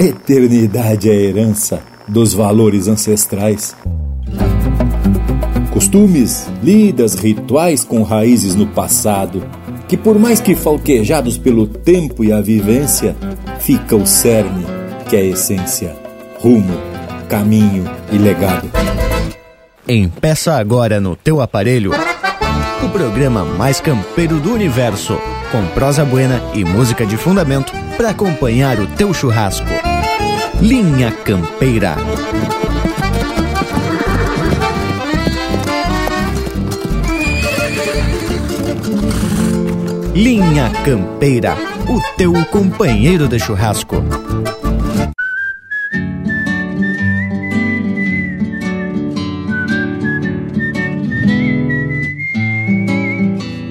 Eternidade é herança dos valores ancestrais. Costumes, lidas, rituais com raízes no passado, que por mais que falquejados pelo tempo e a vivência, fica o cerne, que é a essência, rumo, caminho e legado. Empeça agora no teu aparelho o programa mais campeiro do universo, com prosa buena e música de fundamento para acompanhar o teu churrasco. Linha Campeira. Linha Campeira, o teu companheiro de churrasco.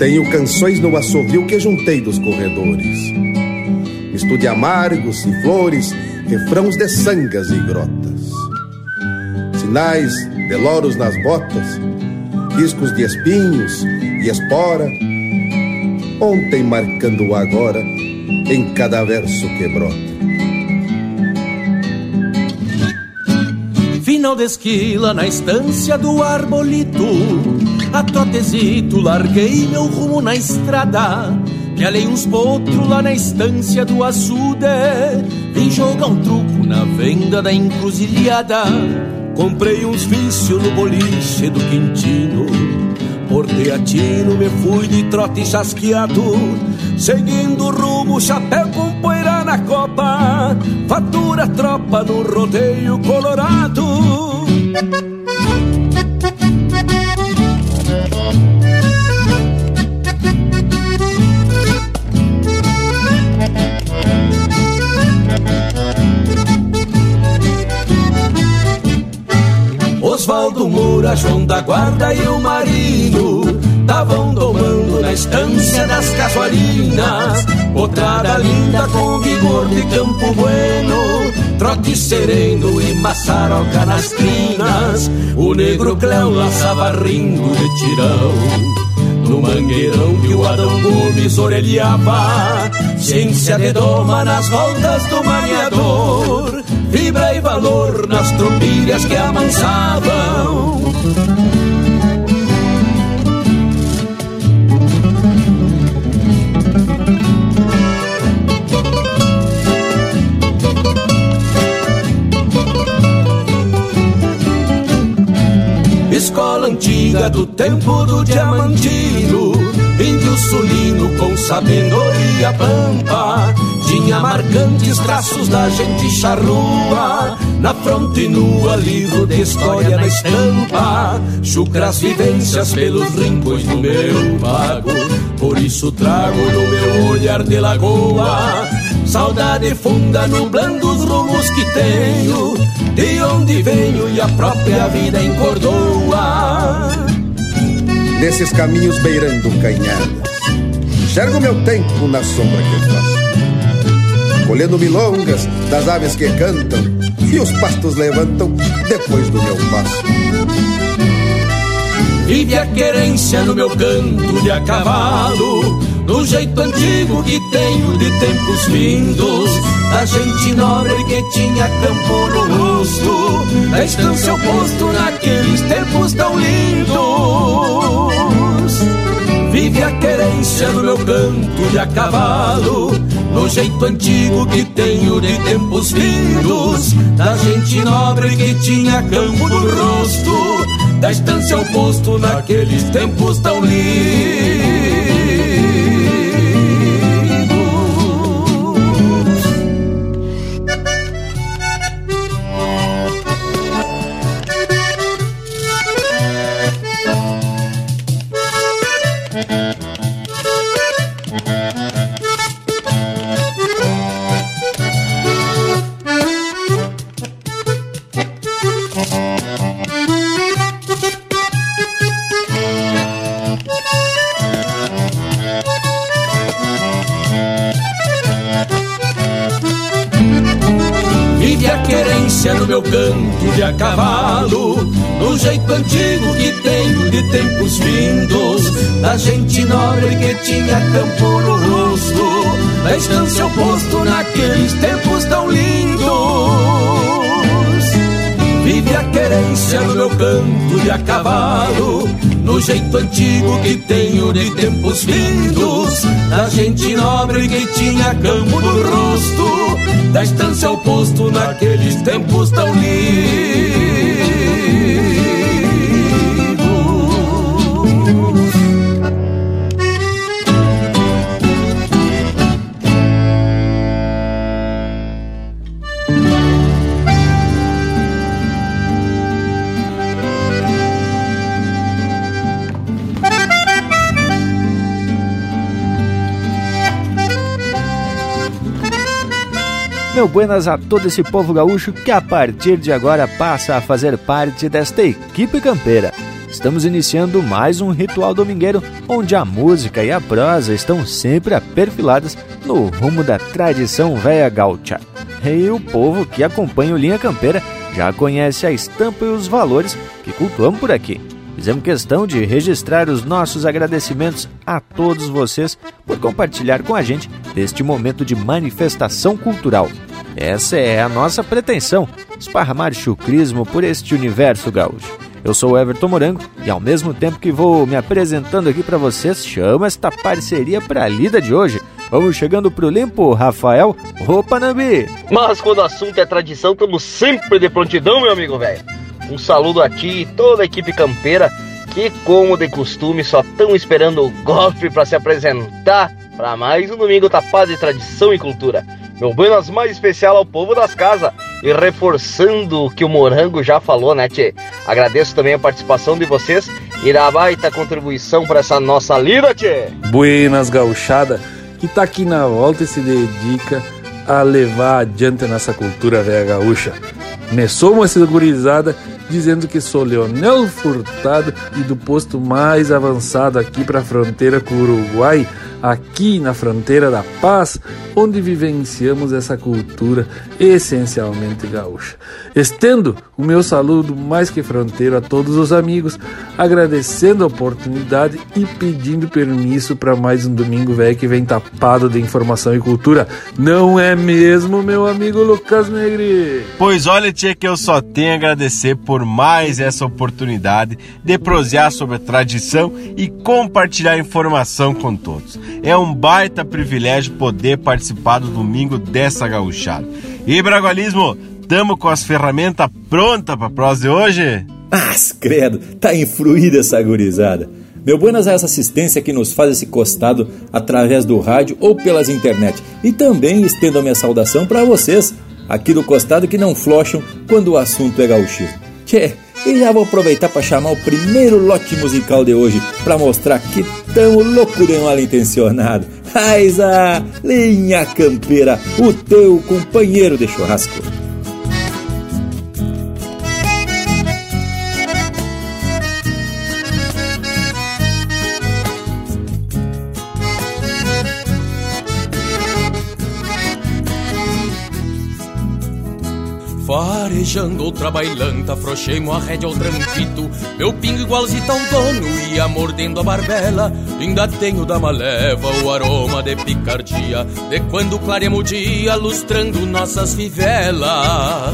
Tenho canções no assovio que juntei dos corredores. Misto de amargos e flores, refrãos de sangas e grotas. Sinais de loros nas botas, riscos de espinhos e espora. Ontem marcando o agora em cada verso que brota. Final de esquila na estância do arbolito a trotezito larguei meu rumo na estrada Que alei uns potros lá na estância do açude. Vim jogar um truco na venda da encruzilhada. Comprei uns vícios no boliche do Quintino. Por teatino me fui de trote chasqueado. Seguindo o rumo, chapéu com poeira na copa. Fatura tropa no rodeio colorado Moura, João da Guarda e o Marino Tavam domando na estância das casuarinas. Potrada linda com vigor de Campo Bueno Trote sereno e maçaroca nas crinas O negro Cléo laçava rindo de tirão. No mangueirão que o Adão Gomes orelhava Ciência de doma nas voltas do maniador Fibra e valor nas tropilhas que amansavam antiga do tempo do diamantino. Índio sulino com sabedoria pampa Tinha marcantes traços da gente charrua. Na fronte nua, livro de história na estampa Chucras vivências pelos rincões do meu pago. Por isso trago no meu olhar de lagoa Saudade funda nublando os rumos que tenho. De onde venho e a própria vida encordoa. Nesses caminhos beirando canhadas Enxergo meu tempo na sombra que faço. Colhendo milongas das aves que cantam E os pastos levantam depois do meu passo. Vive a querência no meu canto de a cavalo Do jeito antigo que tenho de tempos vindos Da gente nobre que tinha campo no rosto Da estância oposto naqueles tempos tão lindos. Vive a querência no meu canto de a cavalo No jeito antigo que tenho de tempos vindos Da gente nobre que tinha campo no rosto Da estância oposto naqueles tempos tão lindos gente nobre que tinha campo no rosto, da estância ao posto naqueles tempos tão lindos. Vive a querência no meu canto de a cavalo, no jeito antigo que tenho de tempos vindos, da gente nobre que tinha campo no rosto, da estância ao posto naqueles tempos tão lindos. Meu buenas a todo esse povo gaúcho que a partir de agora passa a fazer parte desta equipe campeira. Estamos iniciando mais um ritual domingueiro onde a música e a prosa estão sempre aperfiladas no rumo da tradição véia gaúcha. E o povo que acompanha o Linha Campeira já conhece a estampa e os valores que cultuamos por aqui. Fizemos questão de registrar os nossos agradecimentos a todos vocês por compartilhar com a gente deste momento de manifestação cultural. Essa é a nossa pretensão, esparramar chucrismo por este universo gaúcho. Eu sou o Everton Morango e ao mesmo tempo que vou me apresentando aqui para vocês, chamo esta parceria para a lida de hoje. Vamos chegando pro limpo, Rafael. Opa, Nambi! Mas quando o assunto é tradição, estamos sempre de prontidão, meu amigo velho. Um saludo a ti e toda a equipe campeira que, como de costume, só estão esperando o golpe para se apresentar para mais um domingo tapado de tradição e cultura. Meu buenas mais especial ao povo das casas e reforçando o que o Morango já falou, né, tchê? Agradeço também a participação de vocês e da baita contribuição para essa nossa lida, tchê. Buenas gauchada, que tá aqui na volta e se dedica a levar adiante nossa cultura velha gaúcha. Me somo essa gurizada dizendo que sou Leonel Furtado e do posto mais avançado aqui para a fronteira com o Uruguai, aqui na fronteira da paz, onde vivenciamos essa cultura essencialmente gaúcha. Estendo o meu saludo mais que fronteiro a todos os amigos, agradecendo a oportunidade e pedindo permisso para mais um domingo velho que vem tapado de informação e cultura. Não é mesmo, meu amigo Lucas Negri? Pois olha, tia, que eu só tenho a agradecer por mais essa oportunidade de prosear sobre a tradição e compartilhar informação com todos. É um baita privilégio poder participar do domingo dessa gauchada. E Bragualismo, tamo com as ferramentas prontas para prosa de hoje? Ah, credo, tá influída essa gurizada. Meu buenas a essa assistência que nos faz esse costado através do rádio ou pelas internet. E também estendo a minha saudação para vocês, aqui do costado que não flocham quando o assunto é gauchismo. Tchê, e já vou aproveitar para chamar o primeiro lote musical de hoje para mostrar que tão louco de mal intencionado. Raiza, linha campeira, o teu companheiro de churrasco. Farejando outra bailanta, afrouxei-mo a rédea ao tranquito. Meu pingo igualzinho ao dono, ia mordendo a barbela. Ainda tenho da maleva o aroma de picardia De quando clareamos o dia, lustrando nossas fivelas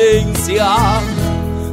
Tình.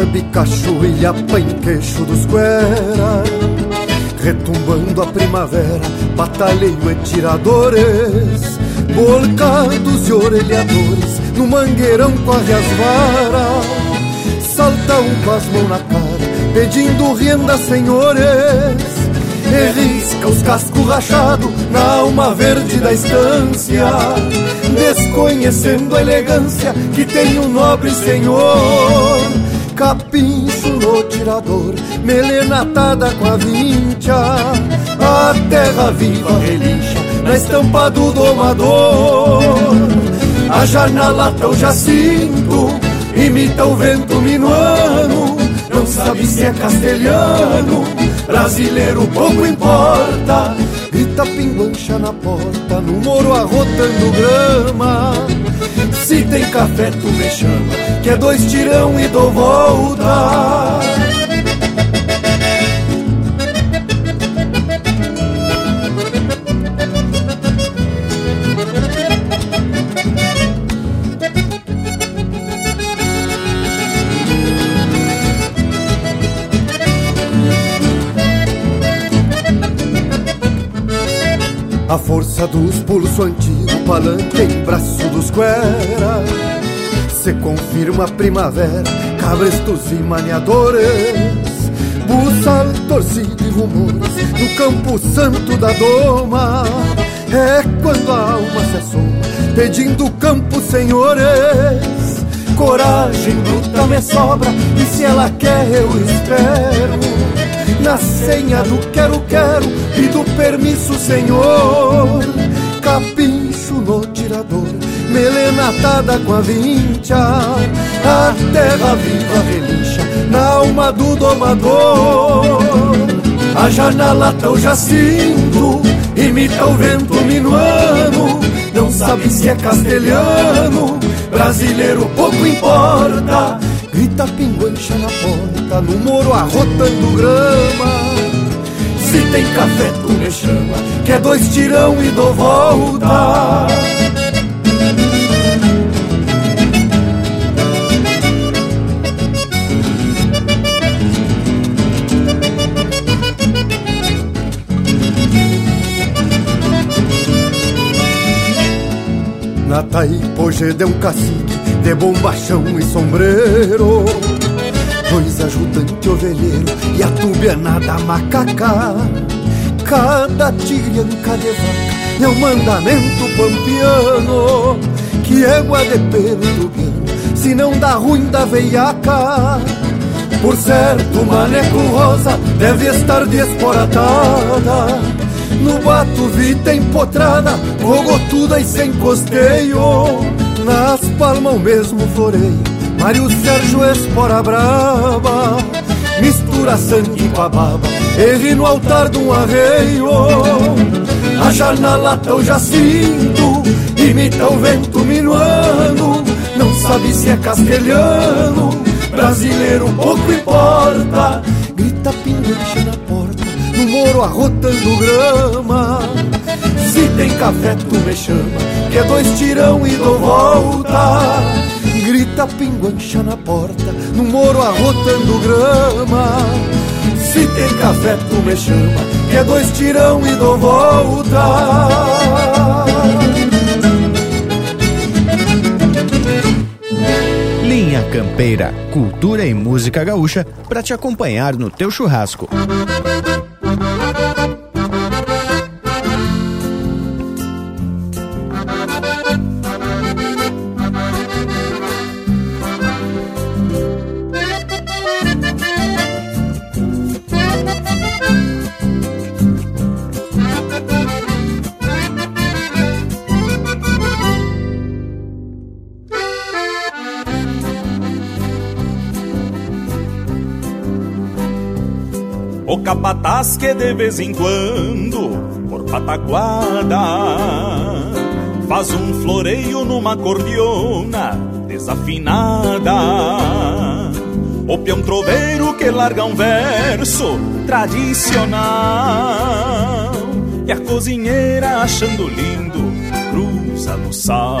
barbicacho e a queixo dos guera. Retumbando a primavera, batalheio e tiradores. Bolcados e orelhadores, no mangueirão quase as varas. Salta um com as mãos na cara, pedindo renda senhores. E risca os cascos rachados na alma verde da estância, desconhecendo a elegância que tem um nobre senhor. Capincho no tirador, melena atada com a vincha, a terra viva relincha na estampa do domador. A janela tão jacinto, imita o vento minuano, não sabe se é castelhano Brasileiro pouco importa. Grita pinguancha na porta No moro arrotando grama Se tem café tu me chama Que é dois tirão e dou volta A força dos pulsos antigo, palanque em braço dos guera Se confirma a primavera, cabrestos e maniadores. Buçal, torcido e rumores no campo santo da doma. É quando a alma se assoma, pedindo campo, senhores. Coragem bruta me sobra, e se ela quer eu espero na senha do quero-quero e do permisso, senhor. Capincho no tirador, melena atada com a vincha. A terra viva relincha na alma do domador. A janela tão jacinto, imita o vento minuano. Não sabe se é castelhano, brasileiro pouco importa Grita pinguancha na porta, no moro arrotando grama. Se tem café, tu me chama, que é dois tirão e dou volta. Na Taipoje de um cacique de bombachão e sombreiro ovelheiro e a tubiana macaca. Cada tigrianca de vaca é um mandamento pampiano Que égua de pelo tubiano, se não dá ruim da veiaca. Por certo, maneco rosa deve estar desporatada No bato vita empotrada, rogotuda e sem costeio. Nas palmas o mesmo floreio Mário Sérgio Espora Brava mistura sangue com a baba, erre no altar de um arreio. A janela eu já sinto, imita o vento minuano, não sabe se é castelhano, brasileiro pouco importa. Grita pinguante na porta, no moro arrotando grama. Se tem café tu me chama, que é dois tirão e dou volta. Grita pinguancha na porta, no moro arrotando grama. Se tem café tu me chama, que é dois tirão e dou volta. Linha Campeira, cultura e música gaúcha para te acompanhar no teu churrasco. Capataz que de vez em quando, por pataguada, faz um floreio numa cordiona desafinada. O peão troveiro que larga um verso tradicional. E a cozinheira achando lindo, cruza no sal.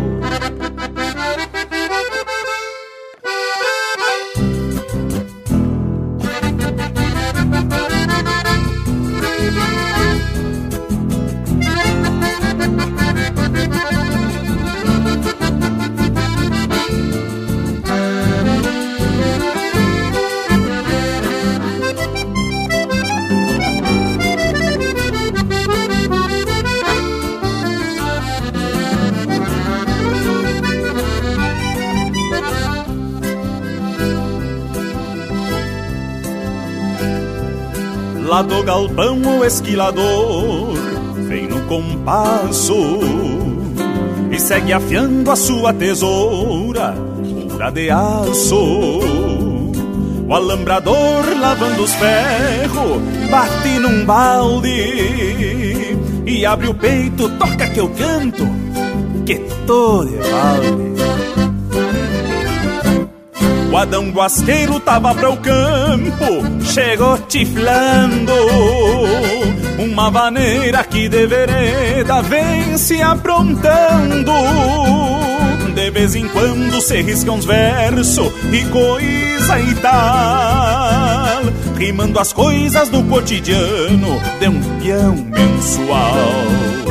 O esquilador vem no compasso e segue afiando a sua tesoura pura de aço. O alambrador lavando os ferros bate num balde e abre o peito, toca que eu canto, que tô de balde. O Adão Guasqueiro tava para o campo, chegou tiflando. Uma vaneira que de vereda vem se aprontando. De vez em quando se risca uns versos e coisa e tal. Rimando as coisas do cotidiano de um peão mensual.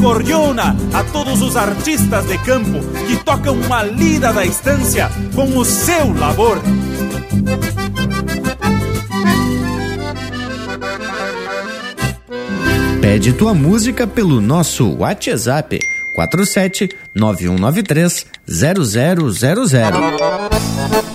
Cordiona a todos os artistas de campo que tocam uma lida da estância com o seu labor. Pede tua música pelo nosso WhatsApp 47 9193 0000.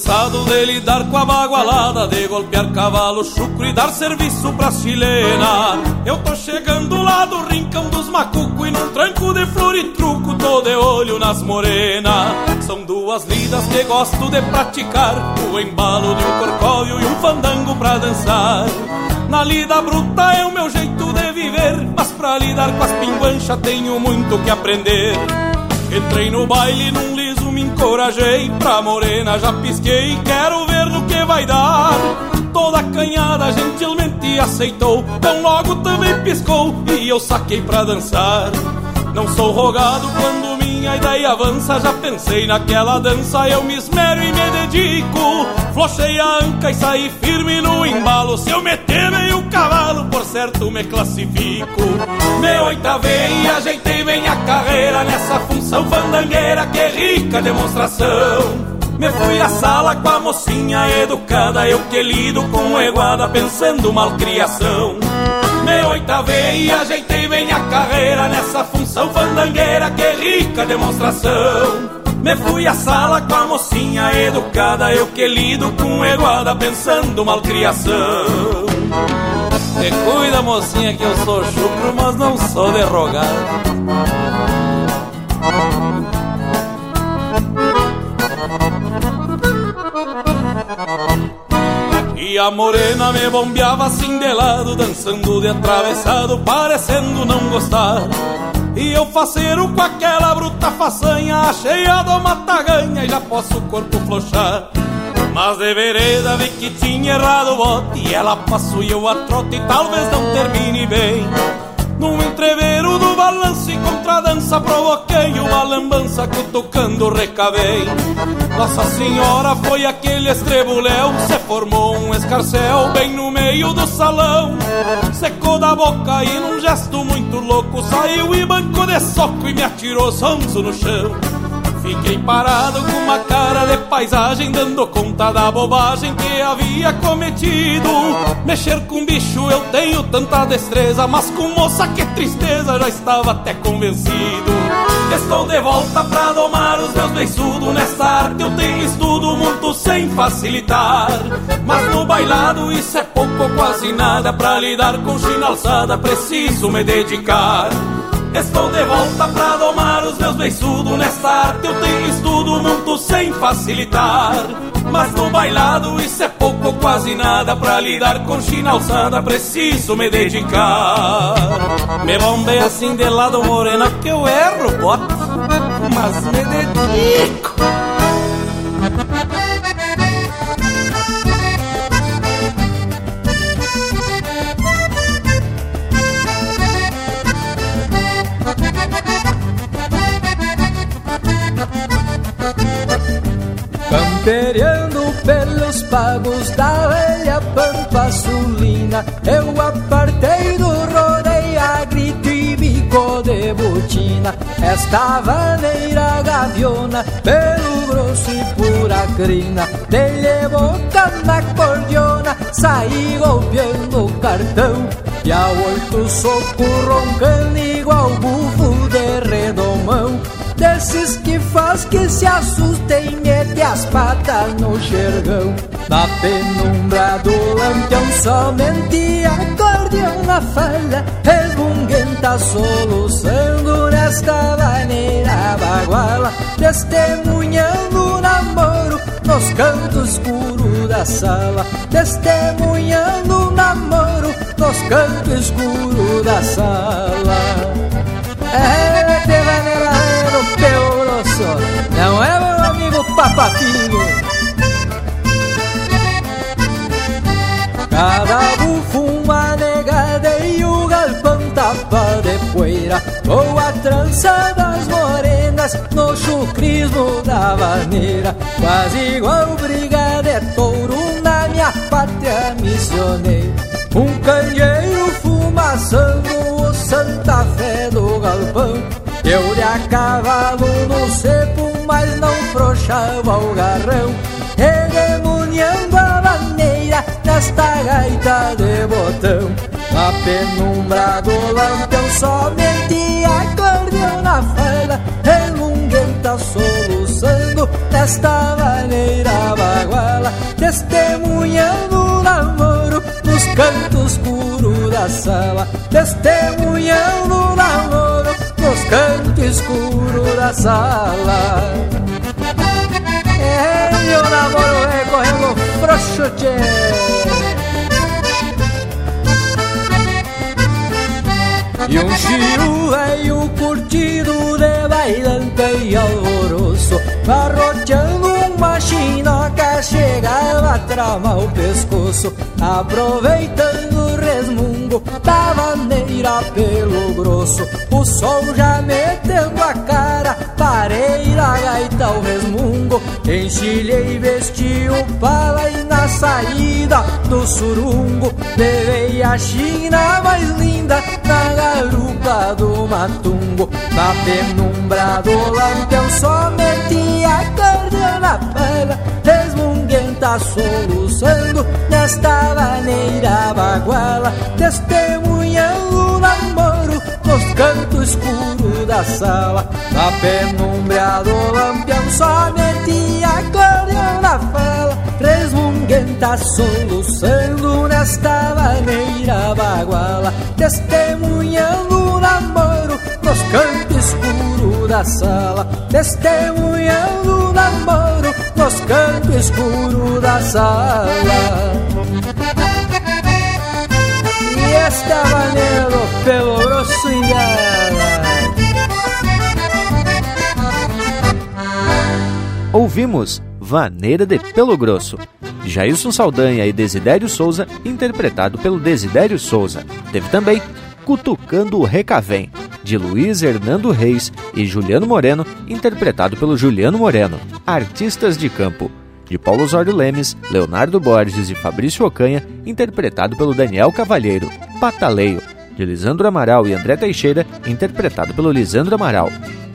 Cansado de lidar com a bagualada De golpear cavalo chucro e dar serviço pra chilena. Eu tô chegando lá do rincão dos macuco E num tranco de flor e truco tô de olho nas morenas. São duas lidas que gosto de praticar O embalo de um corcóvio e um fandango pra dançar. Na lida bruta é o meu jeito de viver Mas pra lidar com as pinguanchas tenho muito que aprender. Entrei no baile num liso, encorajei Pra morena já pisquei, quero ver no que vai dar. Toda canhada gentilmente aceitou Tão logo também piscou e eu saquei pra dançar. Não sou rogado quando minha ideia avança Já pensei naquela dança, eu me esmero e me dedico. Flochei a anca e saí firme no embalo Se eu meter cavalo, por certo me classifico. Me oitavei e ajeitei bem a carreira Nessa função fandangueira, que rica demonstração. Me fui à sala com a mocinha educada Eu que lido com eguada pensando malcriação. Me oitavei e ajeitei bem a carreira Nessa função fandangueira, que rica demonstração. Me fui à sala com a mocinha educada Eu que lido com eguada pensando malcriação Te cuida mocinha que eu sou chucro Mas não sou derrogado E a morena me bombeava assim de lado Dançando de atravessado, parecendo não gostar. E eu faceiro com aquela bruta façanha Cheia do mataganha e já posso o corpo flochar Mas de vereda vi que tinha errado o bote ela passou e eu a trote e talvez não termine bem. Num entreveiro do balanço e contradança Provoquei uma lambança que tocando recabei Nossa Senhora foi aquele estrebuléu Se formou um escarcel bem no meio do salão. Secou da boca e num gesto muito louco Saiu e bancou de soco e me atirou sonso no chão Fiquei parado com uma cara de paisagem, dando conta da bobagem que havia cometido. Mexer com bicho eu tenho tanta destreza, mas com moça que tristeza, já estava até convencido. Estou de volta pra domar os meus beiçudos. Nessa arte eu tenho estudo muito sem facilitar. Mas no bailado isso é pouco ou quase nada. Pra lidar com china alçada preciso me dedicar. Estou de volta pra domar os meus beiçudos. Nesta arte eu tenho estudo muito sem facilitar. Mas no bailado isso é pouco ou quase nada. Pra lidar com china alçada preciso me dedicar. Me bombei assim de lado morena que eu erro, bota. Mas me dedico Campeando pelos pagos da velha pampa sulina Eu apartei do rodeio a grito e bico de botina. Esta vaneira gaviona pelo grosso e pura crina Dele boca na cordiona, saí golpeando o cartão. E a oito soco roncando igual bufo de redomão Desses que faz que se assustem Mete as patas no xergão Na penumbra do lampião Somente acordeão na falha Resmunguenta soluçando Nesta maneira baguala Testemunhando o namoro Nos cantos escuros da sala Testemunhando o namoro Nos cantos escuros da sala. É, Cada bufo uma negada e o galpão tapa de poeira. Ou a trança das morenas no chucrismo da vaneira. Quase igual briga de touro na minha pátria missioneira. Um candeeiro fumaçando o Santa Fé do galpão. Eu de a cavalo no cepo, mas não frouxava o garrão Redemuniando a vaneira nesta gaita de botão. Na penumbra do lampião somente acordeão na fala Remunguenta soluçando desta maneira baguala Testemunhando o namoro nos cantos escuros da sala Testemunhando o namoro nos cantos escuros da sala. É, meu namoro é correndo frouxo, tchê E um chiu veio curtido de bailante e alvoroço Arroteando uma chinoca chegava a tramar o pescoço Aproveitando o resmungo da maneira pelo grosso. O sol já metendo a cara, parei na gaita o resmungo. Enchilhei, vesti o pala e na saída do surungo Levei a china mais linda na garupa do matungo. Na penumbra do lampião somente acordeão na pala Resmunguenta soluçando nesta maneira baguala. Testemunhando o namoro nos cantos escuros da sala. Na penumbra do lampião somente acordeão na fala Resmunguenta soluçando nesta maneira baguala Testemunhando o namoro nos cantos escuros da sala. Testemunhando o namoro nos cantos escuros da sala. E esta maneira pelo grosso Ouvimos Vaneira de Pelo Grosso, de Jailson Saldanha e Desidério Souza, interpretado pelo Desidério Souza. Teve também Cutucando o Recavém, de Luiz Hernando Reis e Juliano Moreno, interpretado pelo Juliano Moreno. Artistas de Campo, de Paulo Osório Lemes, Leonardo Borges e Fabrício Ocanha, interpretado pelo Daniel Cavalheiro. Pataleio, de Lisandro Amaral e André Teixeira, interpretado pelo Lisandro Amaral.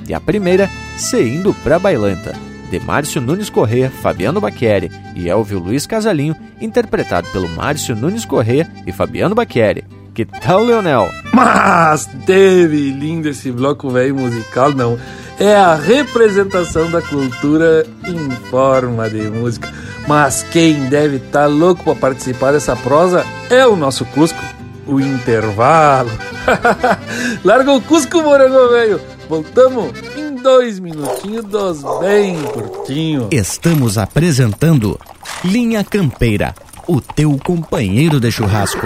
E a primeira, Seindo pra Bailanta, de Márcio Nunes Corrêa, Fabiano Baqueri e Elvio Luiz Casalinho, interpretado pelo Márcio Nunes Corrêa e Fabiano Baqueri. Que tal, Leonel? Mas teve lindo esse bloco velho musical, não. É a representação da cultura em forma de música. Mas quem deve estar tá louco para participar dessa prosa é o nosso Cusco, o intervalo. Larga o Cusco, Morango Velho. Voltamos dois minutinhos dos bem curtinho. Estamos apresentando Linha Campeira, o teu companheiro de churrasco.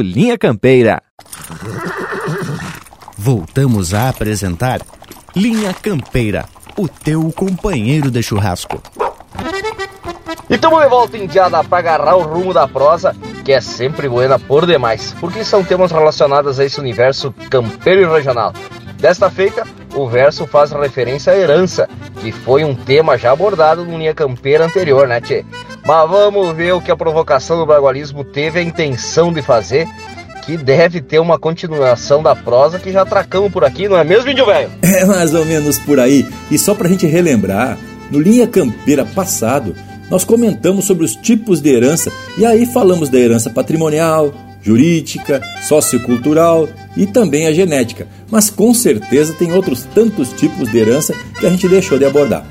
Linha Campeira. Voltamos a apresentar Linha Campeira, o teu companheiro de churrasco. E tamo de volta indiada para agarrar o rumo da prosa, que é sempre buena por demais, porque são temas relacionados a esse universo campeiro e regional. Desta feita, o verso faz referência à herança, que foi um tema já abordado no Linha Campeira anterior, né, Tchê? Mas vamos ver o que a provocação do bagualismo teve a intenção de fazer, que deve ter uma continuação da prosa que já tracamos por aqui, não é mesmo, índio velho? É mais ou menos por aí. E só pra gente relembrar, no Linha Campeira passado, nós comentamos sobre os tipos de herança e aí falamos da herança patrimonial, jurídica, sociocultural e também a genética. Mas com certeza tem outros tantos tipos de herança que a gente deixou de abordar.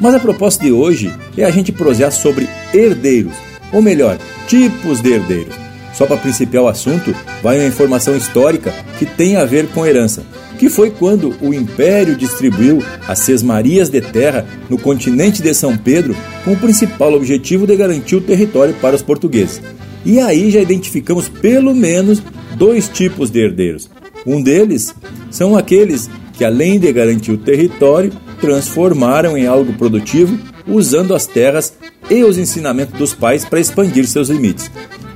Mas a proposta de hoje é a gente prosear sobre herdeiros, ou melhor, tipos de herdeiros. Só para principiar o assunto, vai uma informação histórica que tem a ver com herança, que foi quando o Império distribuiu as sesmarias de terra no continente de São Pedro com o principal objetivo de garantir o território para os portugueses. E aí já identificamos pelo menos dois tipos de herdeiros. Um deles são aqueles que, além de garantir o território, transformaram em algo produtivo usando as terras e os ensinamentos dos pais para expandir seus limites.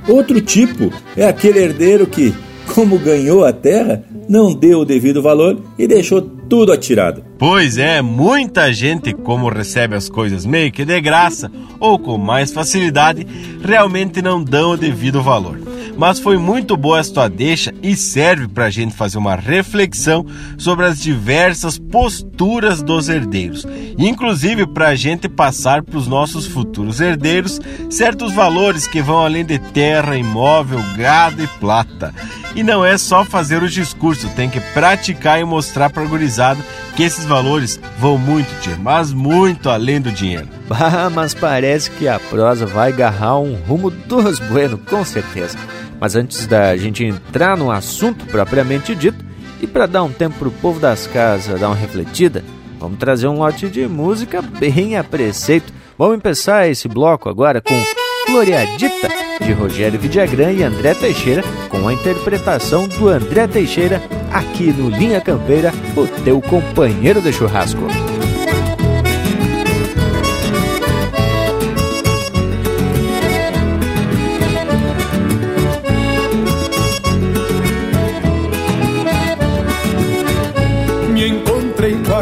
Outro tipo é aquele herdeiro que, como ganhou a terra, não deu o devido valor e deixou tudo atirado. Pois é, muita gente, como recebe as coisas meio que de graça ou com mais facilidade, realmente não dão o devido valor mas foi muito boa esta tua deixa e serve para a gente fazer uma reflexão sobre as diversas posturas dos herdeiros, inclusive para a gente passar para os nossos futuros herdeiros certos valores que vão além de terra, imóvel, gado e plata. E não é só fazer o discurso, tem que praticar e mostrar para a gurizada que esses valores vão muito, tia, mas muito além do dinheiro. Bah, mas parece que a prosa vai agarrar um rumo dos bueno, com certeza. Mas antes da gente entrar no assunto propriamente dito, e para dar um tempo para o povo das casas dar uma refletida, vamos trazer um lote de música bem a preceito. Vamos começar esse bloco agora com Gloriadita, de Rogério Vidagrã e André Teixeira, com a interpretação do André Teixeira aqui no Linha Campeira, o teu companheiro de churrasco.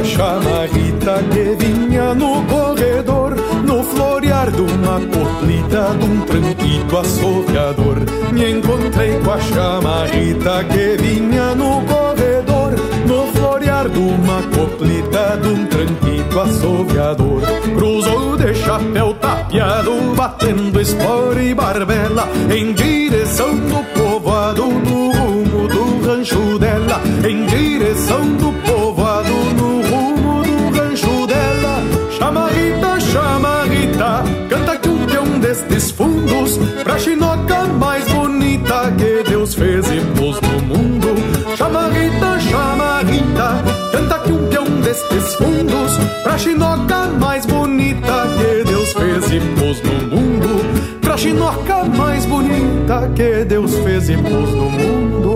chamarrita que uma coplita de um tranquito assoviador. Me encontrei com a chamarrita que vinha no corredor, no florear de uma coplita de um tranquito assoviador. Cruzou de chapéu tapeado, batendo espora e barbela, em direção do povoado, no rumo do rancho dela, em direção Pra chinoca mais bonita que Deus fez e pôs no mundo. Chama Rita, chama Rita Canta que um peão destes fundos. Pra chinoca mais bonita que Deus fez e pôs no mundo. Pra chinoca mais bonita que Deus fez e pôs no mundo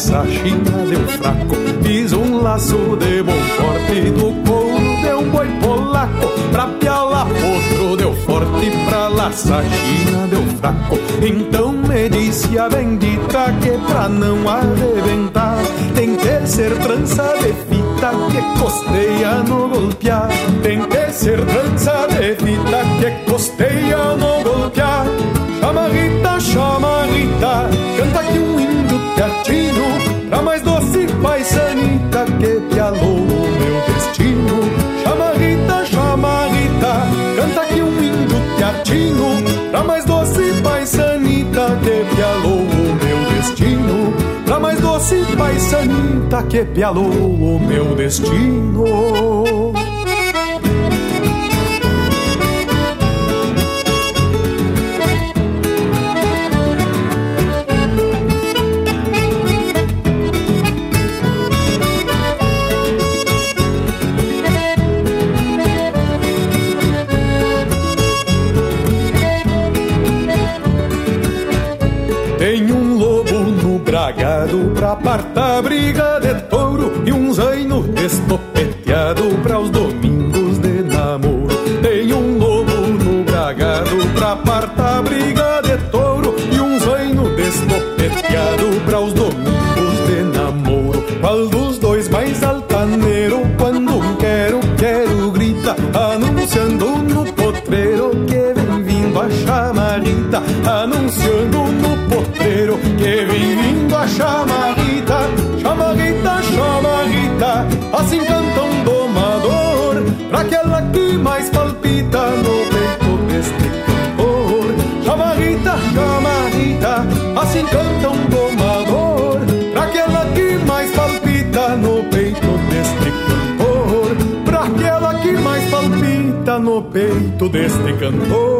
laçar china deu fraco Fiz um laço de bom porte do couro de um boi polaco Pra piala outro deu forte, pra laçar. China deu fraco Então me disse a bendita que pra não arrebentar Tem que ser trança de fita que costeia no golpear. Tem que ser trança de fita que costeia no golpear. Chama Rita, chama Rita doce paisanita Que pialou o meu destino pra partar briga de touro e um zaino estopeteado assim canta um domador, pra aquela que mais palpita no peito deste cantor, pra aquela que mais palpita no peito deste cantor.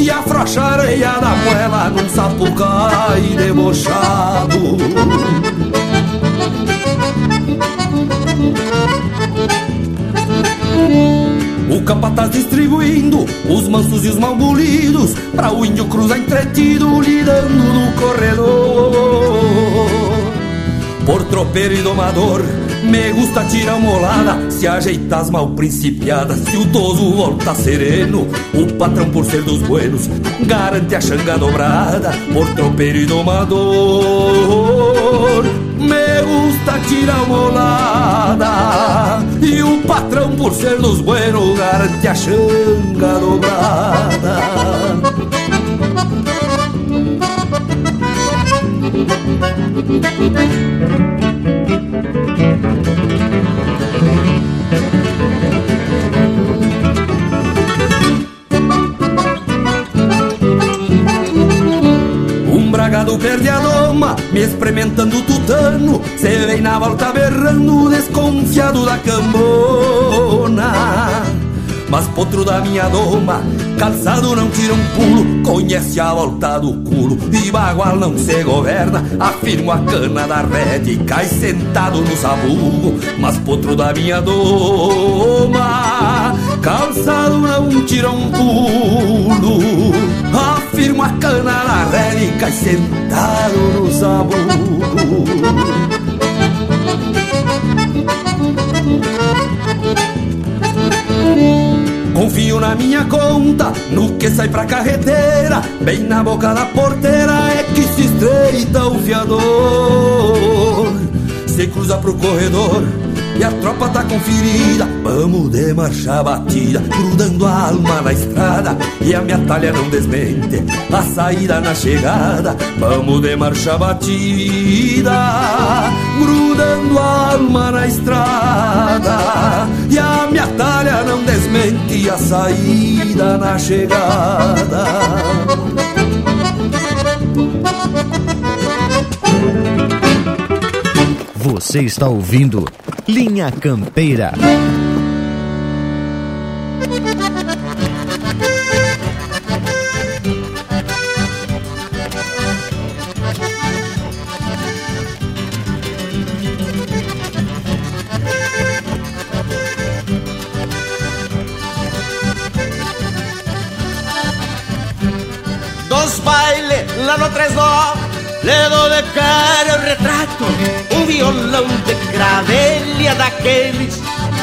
e afrouxa a areia da moela num sapucai debochado. O capataz distribuindo os mansos e os mal bolidos Pra o índio cruzar entretido lidando no corredor. Por tropeiro e domador me gusta tirar uma olada Se ajeitar as mal principiadas. Se o toso volta sereno O patrão por ser dos buenos Garante a xanga dobrada. Por tropeiro e domador Me gusta tirar uma olada E o patrão por ser dos buenos Garante a xanga dobrada Um bragado perde a doma, me experimentando tutano. Cê vem na volta berrando, desconfiado da cambona. Mas potro da minha doma, calçado não tira um pulo Conhece a volta do culo, e bagual não se governa Afirmo a cana da rede, cai sentado no sabugo. Mas potro da minha doma, calçado não tira um pulo. Afirmo a cana da rede, cai sentado no sabugo Confio na minha conta, no que sai pra carreteira Bem na boca da porteira é que se estreita o fiador. Se cruza pro corredor e a tropa tá conferida. Vamos de marcha batida, grudando a alma na estrada. E a minha talha não desmente, a saída na chegada. Vamos de marcha batida, grudando a alma na estrada. E a minha talha não desmente, a saída na chegada. Você está ouvindo Linha Campeira. Dos bailes lá no Tresdó Le dou de cara o retrato Um violão de gravelha daqueles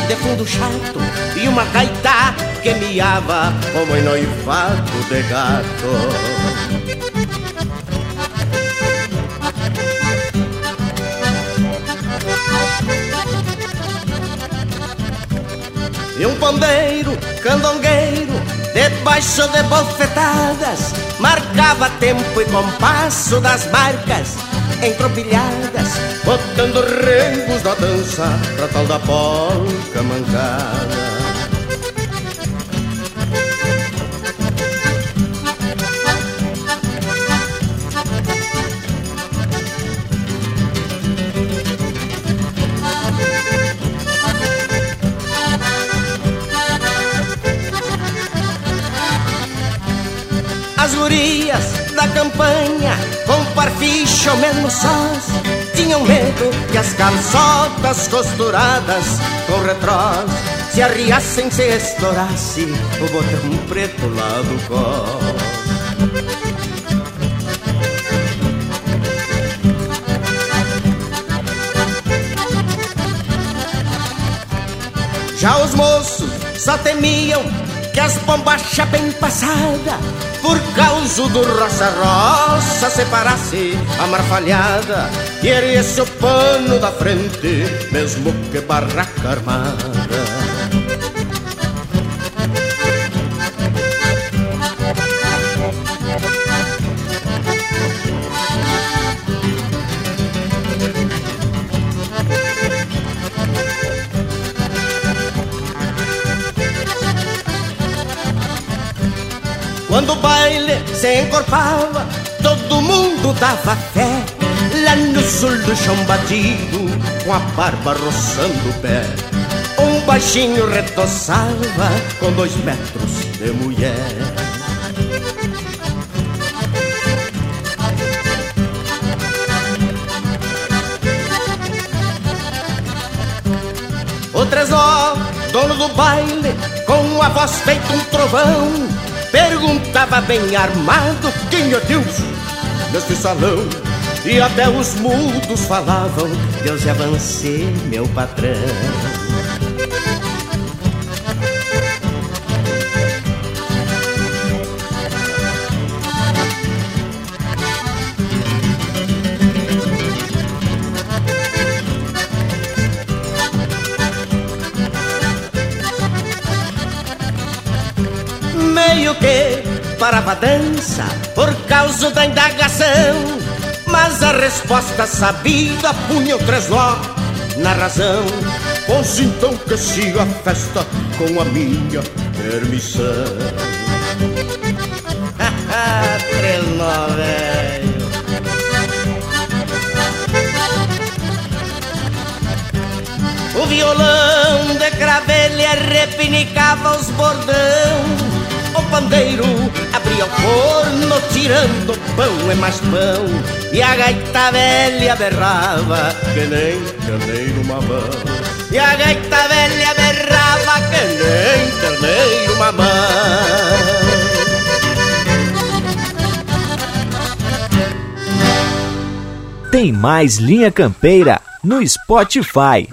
De fundo chato E uma gaita que miava Como em noivado de gato. Pandeiro, candongueiro, debaixo de bofetadas, marcava tempo e compasso das marcas entropilhadas, botando rengos da dança pra tal da polca mancada. As gurias da campanha, com parficho menos sós, tinham medo que as calçotas costuradas com retrós se arriassem se estourasse o botão preto lá do cós. Já os moços só temiam que as bombachas bem passada por causa do roça-roça separasse a marfalhada e erguesse o pano da frente, mesmo que barraca armada. Encorpava, todo mundo dava fé. Lá no sul do chão batido, com a barba roçando o pé. Um baixinho retoçava com dois metros de mulher. O Tresor, dono do baile, com a voz feita um trovão, perguntava bem armado quem é Deus neste salão. E até os mudos falavam, Deus é você, meu patrão. Parava a dança por causa da indagação. Mas a resposta sabida punha o tresló na razão. Pois então que siga a festa com a minha permissão. Trenó, velho. O violão de cravelha repinicava os bordão. O pandeiro abria o forno tirando pão e mais pão E a gaita velha berrava que nem carneiro mamão E a gaita velha berrava que nem carneiro mamão Tem mais Linha Campeira no Spotify.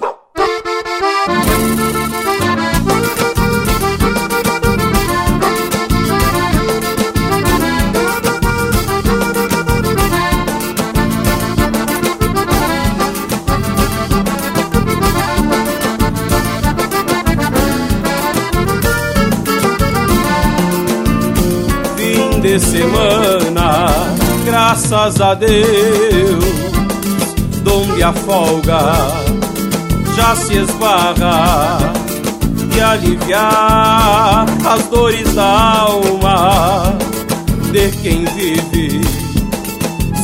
Graças a Deus, donde a folga já se esbarra e aliviar as dores da alma de quem vive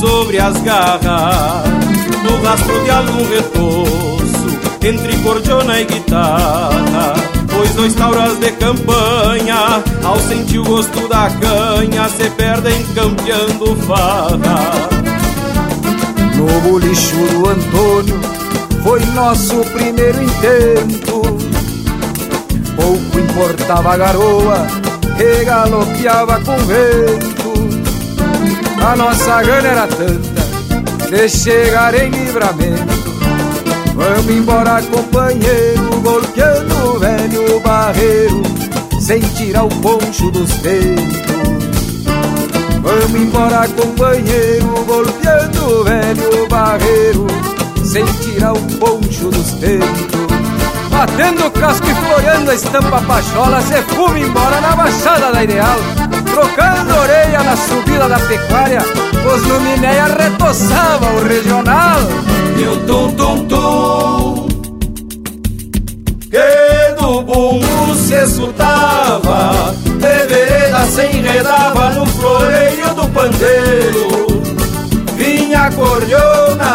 sobre as garras no rastro de algum retoço entre cordiona e guitarra. Pois dois tauras de campanha, ao sentir o gosto da canha, se perdem campeando farra. No bolicho do Antônio foi nosso primeiro intento. Pouco importava a garoa que galopeava com vento. A nossa gana era tanta de chegar em livramento. Vamos embora, companheiro, golpeando o velho barreiro, sem tirar o poncho dos peitos. Vamos embora, companheiro, golpeando o velho barreiro, sem tirar o poncho dos peitos. Batendo casco e floreando a estampa pachola Se fuma embora na baixada da Ideal Trocando orelha na subida da pecuária Os luminéia retoçava o regional E o tum tum escutava De vereda se enredava no floreio do pandeiro. Vinha a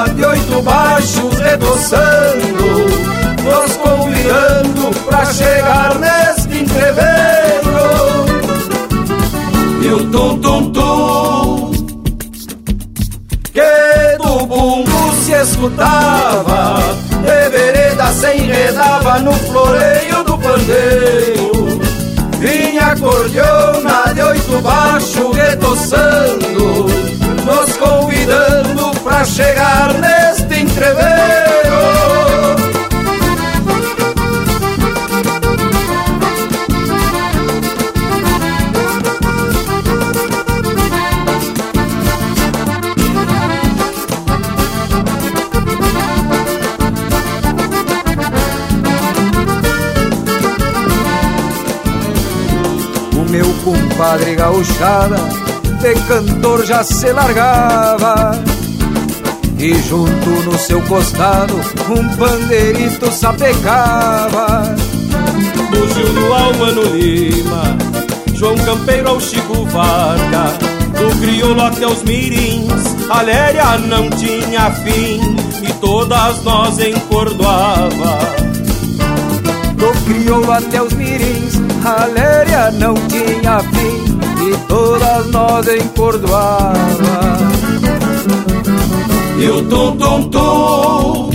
de oito baixos redoçando Nos convidando pra chegar neste entreveiro. E o tum tum tum Que do bumbo se escutava. De se enredava no floreio retoçando nos convidando pra chegar neste entreveiro. Compadre gauchada de cantor já se largava. E junto no seu costado um pandeirito sapecava. Do Gil do Almano Lima João Campeiro ao Chico Varga. Do crioulo até os mirins A léria não tinha fim. E todas nós encordoava. Do crioulo até os mirins A léria não tinha fim. E todas nós encordoava. E o tum tum tum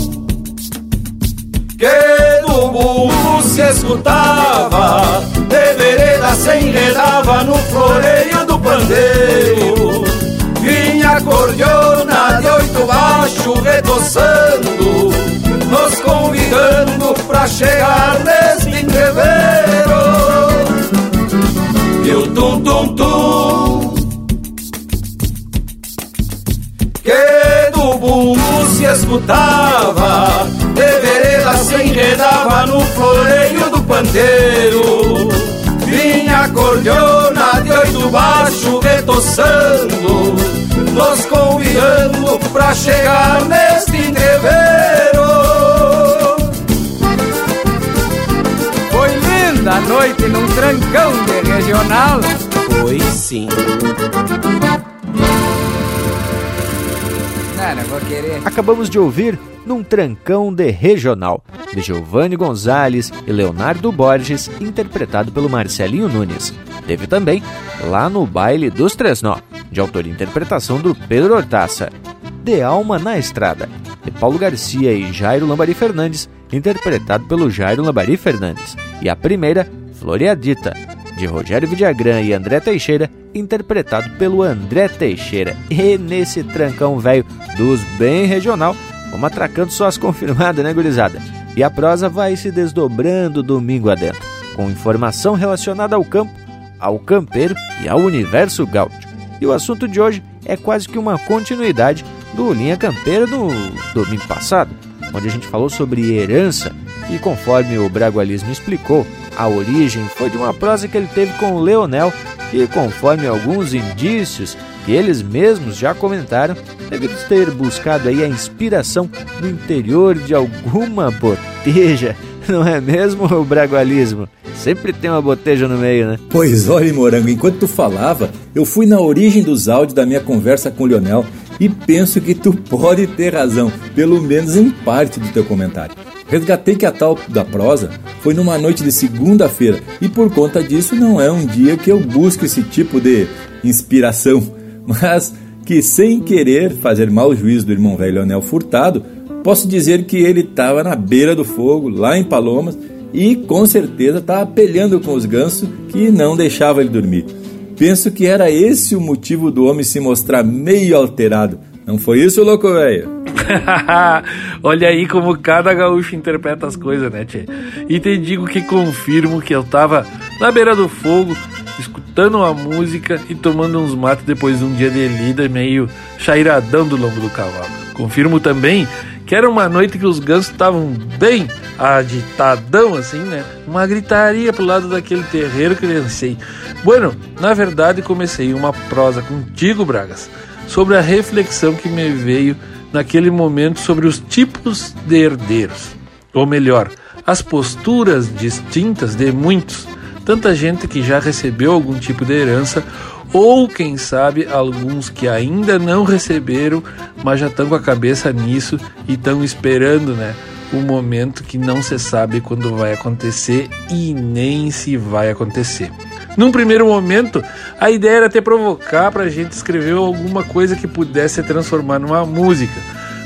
que do bumbo se escutava, de vereda se enredava no floreio do pandeiro. Vinha a cordiona de oito baixo retoçando, nos convidando pra chegar neste entreveiro e o tum tum tum escutava, de vereda se enredava no floreio do pandeiro. Vinha a cordiona de oito baixo retoçando, nos convidando pra chegar neste entreveiro. da noite num trancão de regional. Pois sim. Não vou querer. Acabamos de ouvir Num Trancão de Regional, de Giovanni Gonzalez e Leonardo Borges, interpretado pelo Marcelinho Nunes. Teve também Lá no Baile dos Três Nó, de autoria e interpretação do Pedro Hortaça. De Alma na Estrada, de Paulo Garcia e Jairo Lambari Fernandes, interpretado pelo Jairo Lambari Fernandes. E a primeira, Floreadita, de Rogério Vidagrã e André Teixeira, interpretado pelo André Teixeira. E nesse trancão velho dos bem regional, vamos atracando só as confirmadas, né, gurizada? E a prosa vai se desdobrando domingo adentro, com informação relacionada ao campo, ao campeiro e ao universo gaúcho. E o assunto de hoje é quase que uma continuidade do Linha Campeira do domingo passado, onde a gente falou sobre herança e conforme o Bragualismo explicou, a origem foi de uma prosa que ele teve com o Leonel e conforme alguns indícios que eles mesmos já comentaram, deve ter buscado aí a inspiração no interior de alguma boteja, não é mesmo o Bragualismo? Sempre tem uma boteja no meio, né? Pois olha, Morango, enquanto tu falava, eu fui na origem dos áudios da minha conversa com o Leonel e penso que tu pode ter razão, pelo menos em parte do teu comentário. Resgatei que a tal da prosa foi numa noite de segunda-feira e por conta disso não é um dia que eu busco esse tipo de inspiração, mas que sem querer fazer mau juízo do irmão velho Leonel Furtado, posso dizer que ele estava na beira do fogo, lá em Palomas, e com certeza estava peleando com os gansos que não deixavam ele dormir. Penso que era esse o motivo do homem se mostrar meio alterado. Não foi isso, louco velho? Olha aí como cada gaúcho interpreta as coisas, né, tchê? E te digo que confirmo que eu tava na beira do fogo, escutando uma música e tomando uns matos depois de um dia de lida meio chairadão do lombo do cavalo. Confirmo também que era uma noite que os gansos estavam bem agitadão assim, né? Uma gritaria pro lado daquele terreiro que eu lancei. Bueno, na verdade comecei uma prosa contigo, Bragas, sobre a reflexão que me veio naquele momento sobre os tipos de herdeiros. Ou melhor, as posturas distintas de muitos, tanta gente que já recebeu algum tipo de herança ou quem sabe alguns que ainda não receberam, mas já estão com a cabeça nisso e estão esperando, né? O momento que não se sabe quando vai acontecer e nem se vai acontecer. Num primeiro momento, a ideia era até provocar para a gente escrever alguma coisa que pudesse se transformar numa música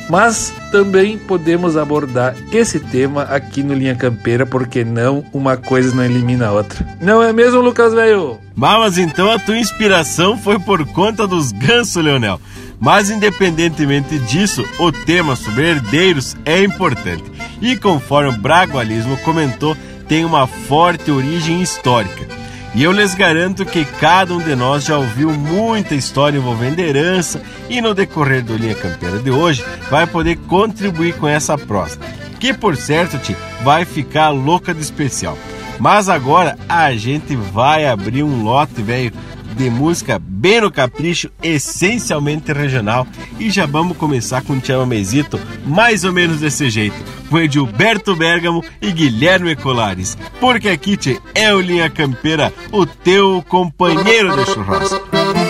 mas também podemos abordar esse tema aqui no Linha Campeira, porque não uma coisa não elimina a outra. Não é mesmo, Lucas Velho? Mas então a tua inspiração foi por conta dos gansos, Leonel. Mas independentemente disso, o tema sobre herdeiros é importante. E conforme o Bragualismo comentou, tem uma forte origem histórica. E eu lhes garanto que cada um de nós já ouviu muita história envolvendo herança e no decorrer do Linha Campeira de hoje vai poder contribuir com essa prosa, que por certo te vai ficar louca de especial. Mas agora a gente vai abrir um lote, velho, de música bem no capricho, essencialmente regional. E já vamos começar com o chamamezito mais ou menos desse jeito, com Edilberto Bergamo e Guilherme Colares. Porque aqui é o Linha Campeira, o teu companheiro de churrasco.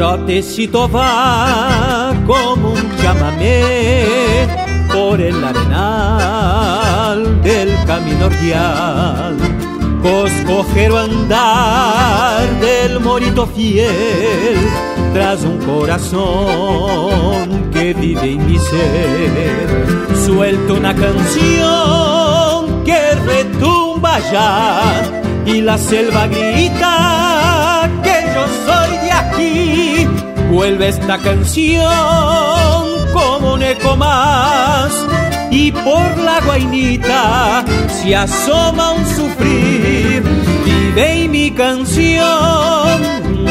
Trotecito va como un chamamé por el arenal del camino real. Coscojero andar del morito fiel tras un corazón que vive en mi ser. Suelto una canción que retumba ya y la selva grita que yo soy de aquí. Vuelve esta canción como un más y por la guainita se asoma un sufrir. Vive mi canción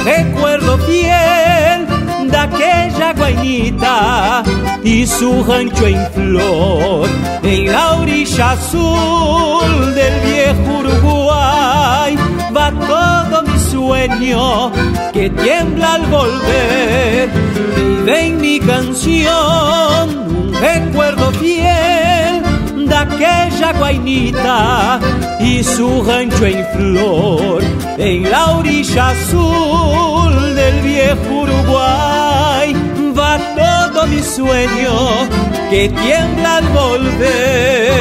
recuerdo fiel de aquella guainita y su rancho en flor en la orilla azul del viejo Uruguay va todo mi sueño que tiembla al volver vive en mi canción un recuerdo fiel de aquella guainita y su rancho en flor en la orilla azul del viejo Uruguay va todo mi sueño que tiembla al volver.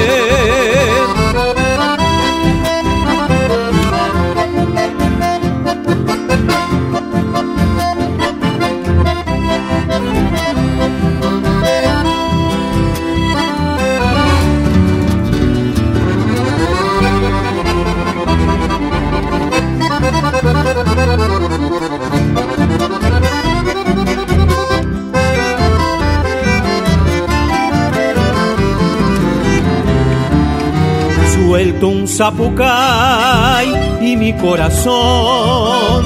Suelto un zapucay y mi corazón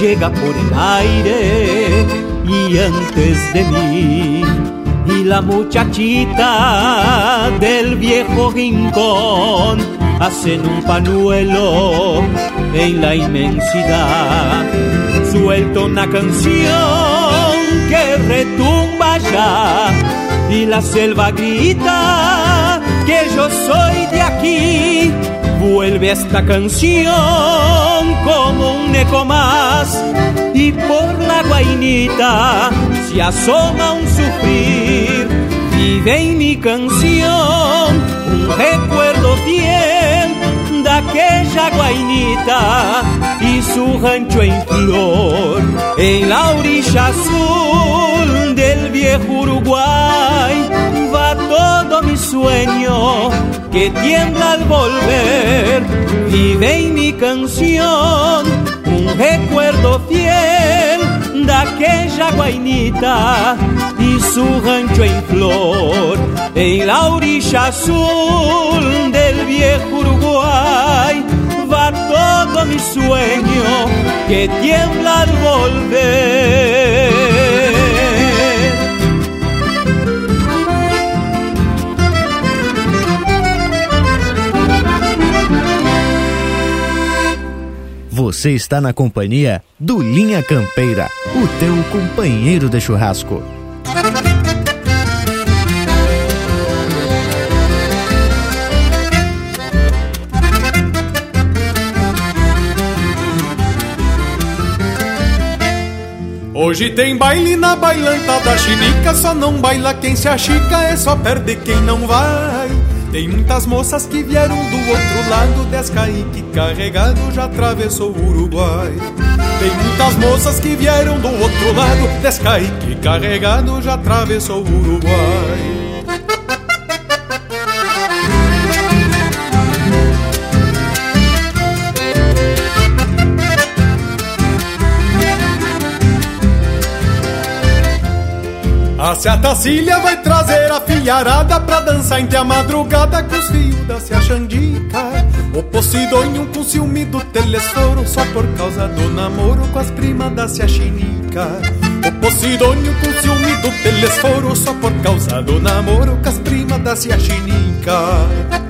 llega por el aire y antes de mí y la muchachita del viejo rincón hacen un panuelo en la inmensidad. Suelto una canción que retumba ya y la selva grita que yo soy de aquí. Vuelve esta canción como un eco más y por la guainita se asoma un sufrir. Vive en mi canción un recuerdo fiel de aquella guainita y su rancho en flor en la orilla azul del viejo Uruguay sueño que tiembla al volver vive en mi canción un recuerdo fiel de aquella guainita y su rancho en flor, en la orilla azul del viejo Uruguay, va todo mi sueño que tiembla al volver. Você está na companhia do Linha Campeira, o teu companheiro de churrasco. Hoje tem baile na bailanta da chinica, só não baila quem se achica, é só perde quem não vai. Tem muitas moças que vieram do outro lado, Descaíque carregado já atravessou o Uruguai. Tem muitas moças que vieram do outro lado, Descaíque carregado já atravessou o Uruguai. A Seatacília vai trazer a filharada pra dançar entre a madrugada com os fios da Cia Xandica. O Posidônio com ciúme do telesforo só por causa do namoro com as primas da Cia Chinica. O Posidônio com ciúme do telesforo só por causa do namoro com as primas da Cia Chinica.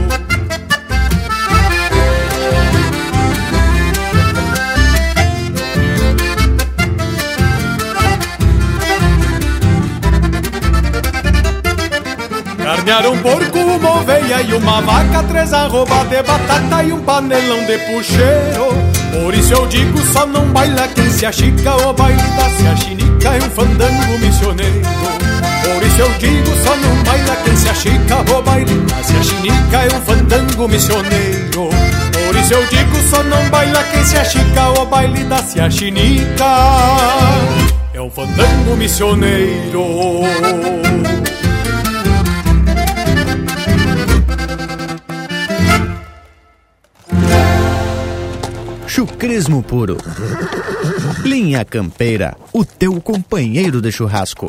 Um porco, uma oveia e uma vaca, três arroba de batata e um panelão de puxeiro. Por isso eu digo, só não baila quem se achica, o baile da se achinica é um fandango missioneiro. Por isso eu digo, só não baila quem se achica, o baile da se achinica é um fandango missioneiro. Por isso eu digo, só não baila quem se achica, o baile da se achinica é um fandango missioneiro. Chucrismo puro. Linha Campeira, o teu companheiro de churrasco.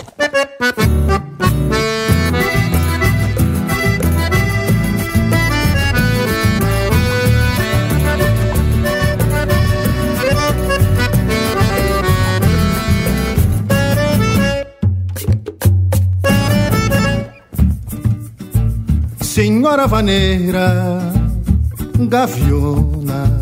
Senhora vaneira, gaviona,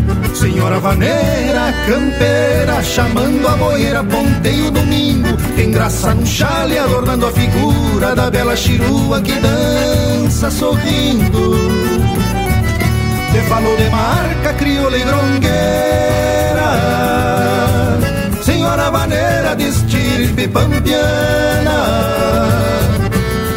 Senhora vaneira, campeira, chamando a boeira, ponteio domingo, engraça num chale, adornando a figura da bela chirua que dança sorrindo. Te falou de marca, crioula e grongueira, senhora vaneira de estirpe pampiana.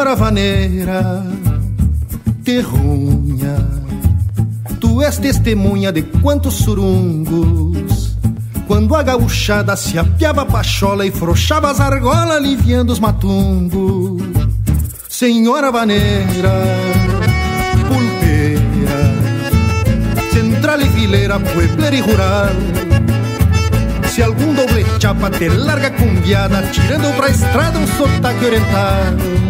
Senhora vaneira, terrunha, tu és testemunha de quantos surungos. Quando a gauchada se apiava a pachola e frouxava as argolas, aliviando os matungos. Senhora vaneira, pulpeira, central e fileira, puebler e rural se algum doble chapa te larga cumbiada, tirando pra estrada um sotaque oriental.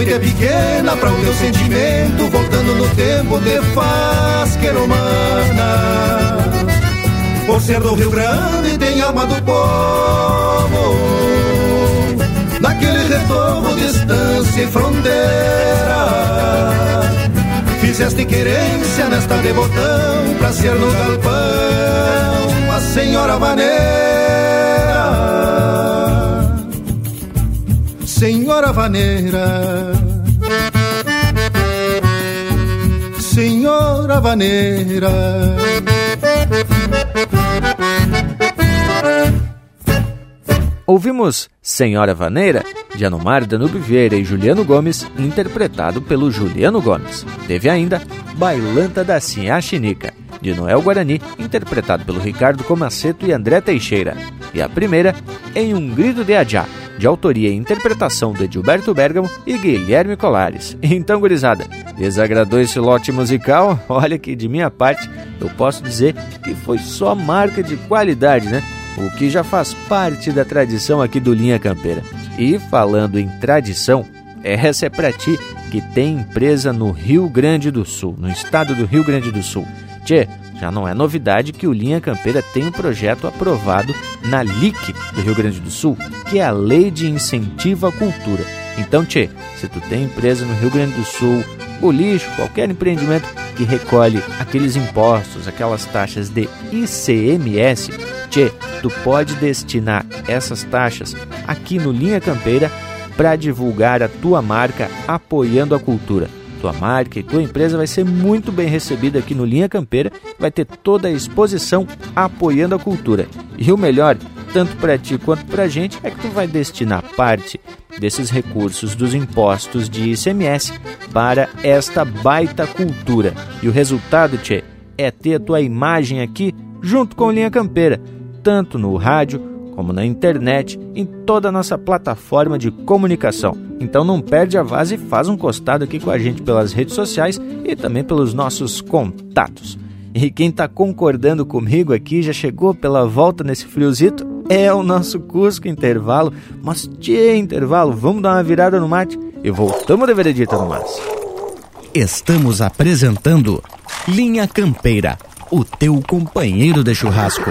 noite é pequena para o teu sentimento, voltando no tempo te faz queromana. Por ser do Rio Grande tem alma do povo, naquele retorno, distância e fronteira. Fizeste querência nesta devotão pra ser no galpão a senhora vaneira. Senhora Vaneira. Senhora Vaneira. Ouvimos Senhora Vaneira, de Anomar Danube Vieira e Juliano Gomes, interpretado pelo Juliano Gomes. Teve ainda Bailanta da Sinhá Chinica, de Noel Guarani, interpretado pelo Ricardo Comaceto e André Teixeira. E a primeira, Em um Grito de Adjá, de autoria e interpretação de Gilberto Bergamo e Guilherme Colares. Então, gurizada, desagradou esse lote musical? Olha que de minha parte eu posso dizer que foi só marca de qualidade, né? O que já faz parte da tradição aqui do Linha Campeira. E falando em tradição, essa é pra ti que tem empresa no Rio Grande do Sul, no estado do Rio Grande do Sul. Tchê, já não é novidade que o Linha Campeira tem um projeto aprovado na LIC do Rio Grande do Sul, que é a Lei de Incentivo à Cultura. Então, tchê, se tu tem empresa no Rio Grande do Sul, o lixo, qualquer empreendimento que recolhe aqueles impostos, aquelas taxas de ICMS, tchê, tu pode destinar essas taxas aqui no Linha Campeira para divulgar a tua marca apoiando a cultura tua marca e tua empresa vai ser muito bem recebida aqui no Linha Campeira, vai ter toda a exposição apoiando a cultura. E o melhor, tanto para ti quanto para a gente, é que tu vai destinar parte desses recursos dos impostos de ICMS para esta baita cultura. E o resultado, tchê, é ter a tua imagem aqui junto com Linha Campeira, tanto no rádio como na internet, em toda a nossa plataforma de comunicação. Então não perde a vaza e faz um costado aqui com a gente pelas redes sociais e também pelos nossos contatos. E quem está concordando comigo aqui já chegou pela volta nesse friozito é o nosso Cusco Intervalo. Mas tchê, intervalo, vamos dar uma virada no mate e voltamos de veredita no mas. Estamos apresentando Linha Campeira, o teu companheiro de churrasco.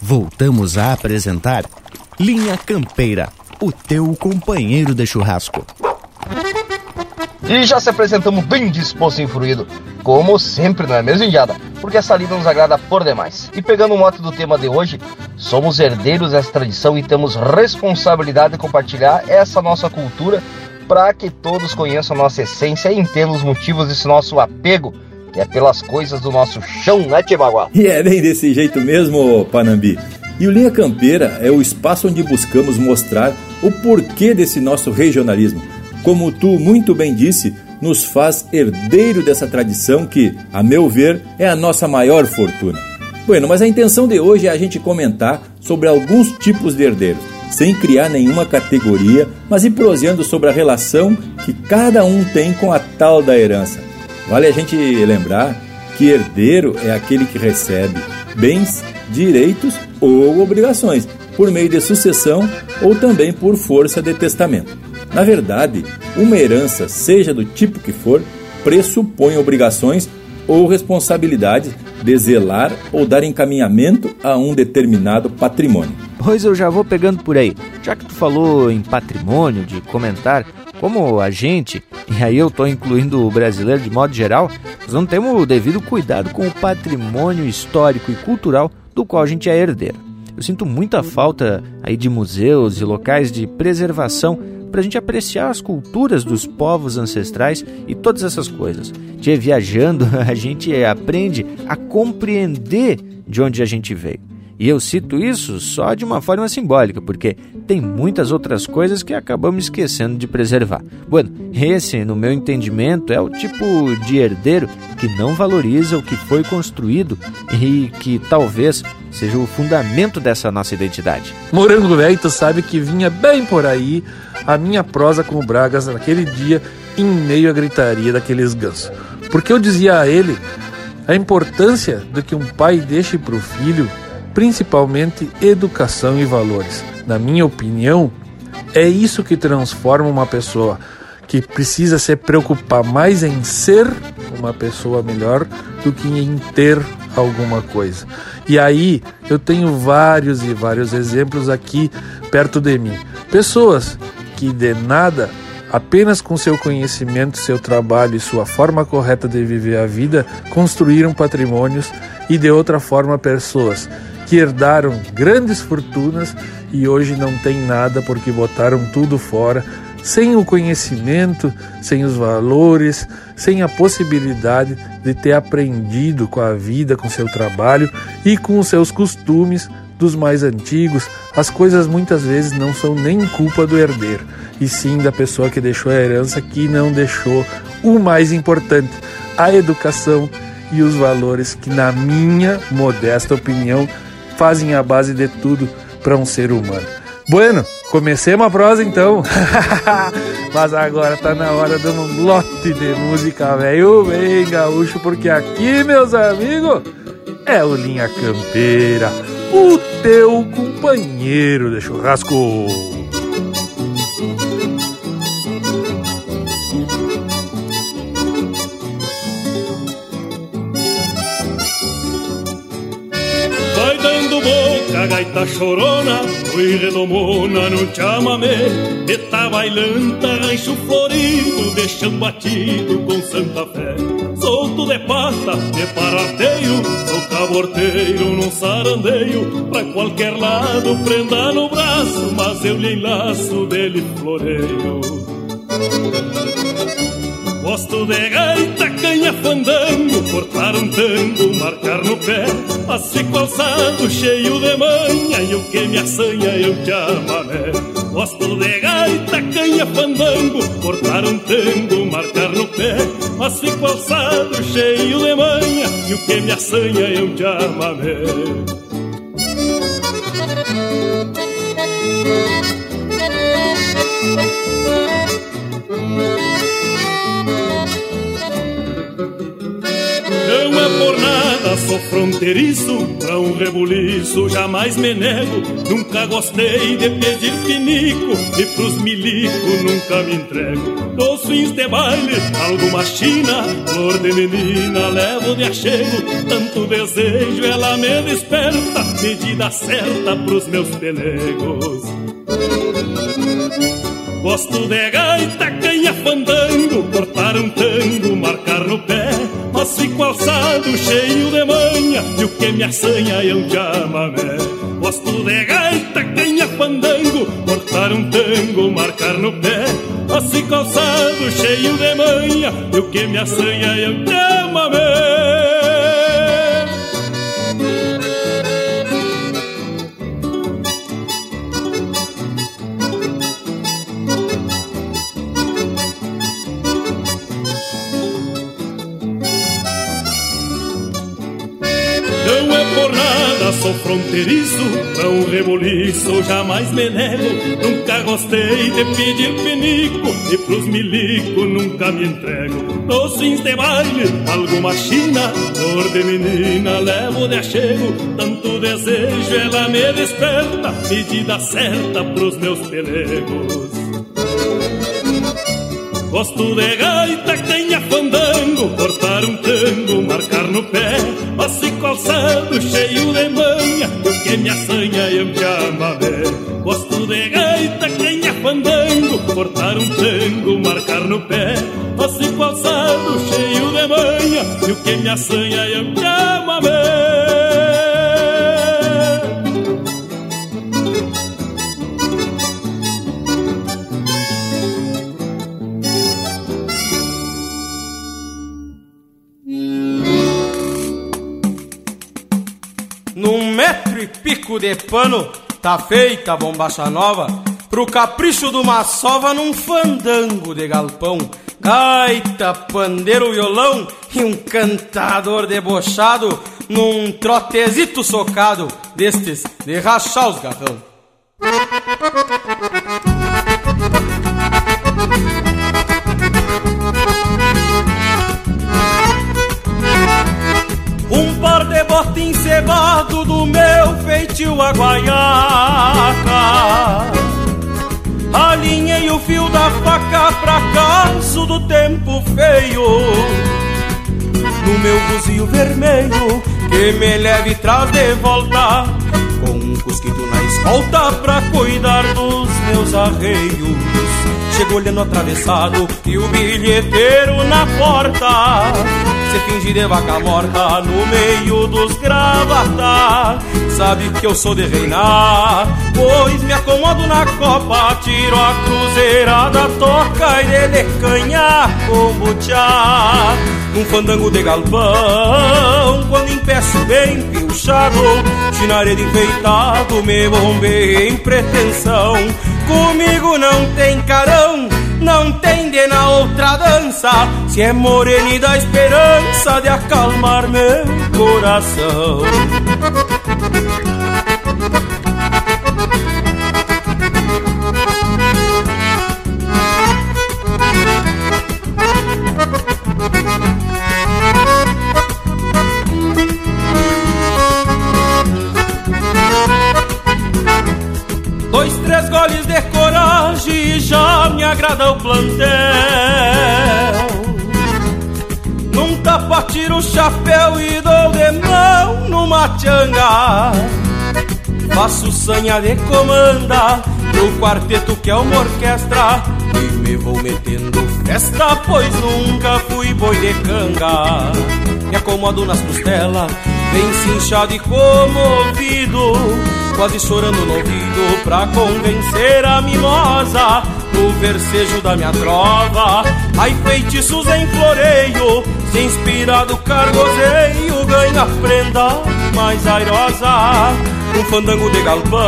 Voltamos a apresentar Linha Campeira, o teu companheiro de churrasco. E já se apresentamos bem disposto e influído, como sempre, não é mesmo, Indiada? Porque essa lida nos agrada por demais. E pegando o mote do tema de hoje, somos herdeiros dessa tradição e temos responsabilidade de compartilhar essa nossa cultura para que todos conheçam nossa essência e entendam os motivos desse nosso apego, é pelas coisas do nosso chão, né, Tibaguá? E é bem desse jeito mesmo, Panambi. E o Linha Campeira é o espaço onde buscamos mostrar o porquê desse nosso regionalismo como tu muito bem disse, nos faz herdeiro dessa tradição que, a meu ver, é a nossa maior fortuna. Bueno, mas a intenção de hoje é a gente comentar sobre alguns tipos de herdeiros, sem criar nenhuma categoria, mas ir proseando sobre a relação que cada um tem com a tal da herança. Vale a gente lembrar que herdeiro é aquele que recebe bens, direitos ou obrigações por meio de sucessão ou também por força de testamento. Na verdade, uma herança, seja do tipo que for, pressupõe obrigações ou responsabilidade de zelar ou dar encaminhamento a um determinado patrimônio. Pois eu já vou pegando por aí. Já que tu falou em patrimônio, de comentar, como a gente, e aí eu estou incluindo o brasileiro de modo geral, nós não temos o devido cuidado com o patrimônio histórico e cultural do qual a gente é herdeiro. Eu sinto muita falta aí de museus e locais de preservação para a gente apreciar as culturas dos povos ancestrais e todas essas coisas. De viajando, a gente aprende a compreender de onde a gente veio. E eu cito isso só de uma forma simbólica, porque tem muitas outras coisas que acabamos esquecendo de preservar. Bueno, esse, no meu entendimento, é o tipo de herdeiro que não valoriza o que foi construído e que talvez seja o fundamento dessa nossa identidade. Morango velho, tu sabe que vinha bem por aí a minha prosa com o Bragas naquele dia em meio à gritaria daqueles gansos. Porque eu dizia a ele a importância do que um pai deixe para o filho principalmente educação e valores. Na minha opinião, é isso que transforma uma pessoa que precisa se preocupar mais em ser uma pessoa melhor do que em ter alguma coisa. E aí eu tenho vários e vários exemplos aqui perto de mim. Pessoas que de nada, apenas com seu conhecimento, seu trabalho e sua forma correta de viver a vida, construíram patrimônios e de outra forma pessoas que herdaram grandes fortunas e hoje não têm nada porque botaram tudo fora, sem o conhecimento, sem os valores, sem a possibilidade de ter aprendido com a vida, com seu trabalho e com os seus costumes dos mais antigos. As coisas muitas vezes não são nem culpa do herdeiro, e sim da pessoa que deixou a herança que não deixou o mais importante, a educação e os valores que, na minha modesta opinião, fazem a base de tudo para um ser humano. Bueno, comecemos a prosa então. Mas agora tá na hora de um lote de música velho bem gaúcho, porque aqui, meus amigos, é o Linha Campeira, o teu companheiro de churrasco. A gaita chorona, fui redomona no chamamé, de bailanta, rancho florido, deixando batido com Santa Fé. Solto de pata, de parateio, sou caborteiro num sarandeio, pra qualquer lado prenda no braço, mas eu lhe enlaço dele floreio. Gosto de gaita, canha, fandango, cortar um tango, marcar no pé, passe calçado cheio de manha e o que me assanha eu te amamé. Gosto de gaita, canha, fandango, cortar um tango, marcar no pé, passe calçado cheio de manha e o que me assanha eu te amamé. Não é por nada, sou fronteiriço, pra um rebuliço jamais me nego. Nunca gostei de pedir pinico, e pros milico nunca me entrego. Dos fins de baile, alguma china, flor de menina, levo de achego. Tanto desejo, ela me desperta, medida certa pros meus pelegos. Gosto de gaita, canha, fandango, cortar um tango, marcar no pé. Mas fico alçado, cheio de manha, e o que me assanha é um chamamé. Gosto de gaita, canha, fandango, cortar um tango, marcar no pé. Mas fico alçado, cheio de manha, e o que me assanha é um chamamé. Sou fronteiriço, não reboliço, jamais me nego. Nunca gostei de pedir penico, e pros milico nunca me entrego. Nos de baile, alguma china, dor de menina, levo de achego. Tanto desejo, ela me desperta, medida certa pros meus pelegos. Gosto de gaita que tenha fandango, cortar um tango, marcar no pé, passe calçado cheio de manha, que me assanha e me chamamé. Gosto de gaita tenha fandango, cortar um tango, marcar no pé, passe calçado cheio de manha, o que me assanha e me chamamé. Pico de pano, tá feita a bombacha nova, pro capricho do sova num fandango de galpão. Gaita, pandeiro, violão e um cantador debochado num trotezito socado destes de rachar os garrão. Bota encebado do meu feitio a Alinhei o fio da faca pra caso do tempo feio. No meu buzio vermelho que me leve traz de volta Com um cusquito na escolta pra cuidar dos meus arreios Chego olhando atravessado e o bilheteiro na porta. Se finge de vaca morta no meio dos gravata. Sabe que eu sou de reinar Pois me acomodo na copa Tiro a cruzeirada, toca e dele canha com butiá. Num fandango de galpão Quando empeço bem pilchado Chinaredo enfeitado Me bombei em pretensão Comigo não tem carão, não tem de na outra dança. Se é morena dá esperança de acalmar meu coração. Coragem já me agrada o plantel. Num tapa tiro o chapéu e dou de mão numa tchanga. Faço sanha de comanda no quarteto que é uma orquestra E me vou metendo festa, pois nunca fui boi de canga Me acomodo nas costelas, bem cinchado e comovido quase chorando no ouvido pra convencer a mimosa no versejo da minha trova. Ai, feitiços em floreio, se inspirado cargozeio, ganha prenda mais airosa. Um fandango de galpão,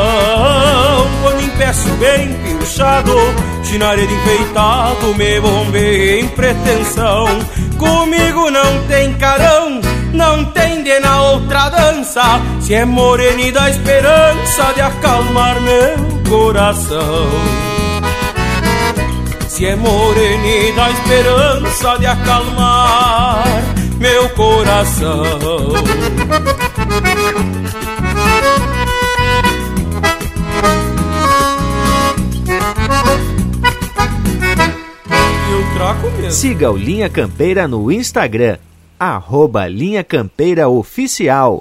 quando empeço bem pilchado, chinaredo enfeitado, me bombei em pretensão. Comigo não tem carão, não tem de na outra dança. Se é morena dá esperança de acalmar meu coração. Se é morena dá esperança de acalmar meu coração. Siga o Linha Campeira no Instagram arroba Linha Campeira Oficial.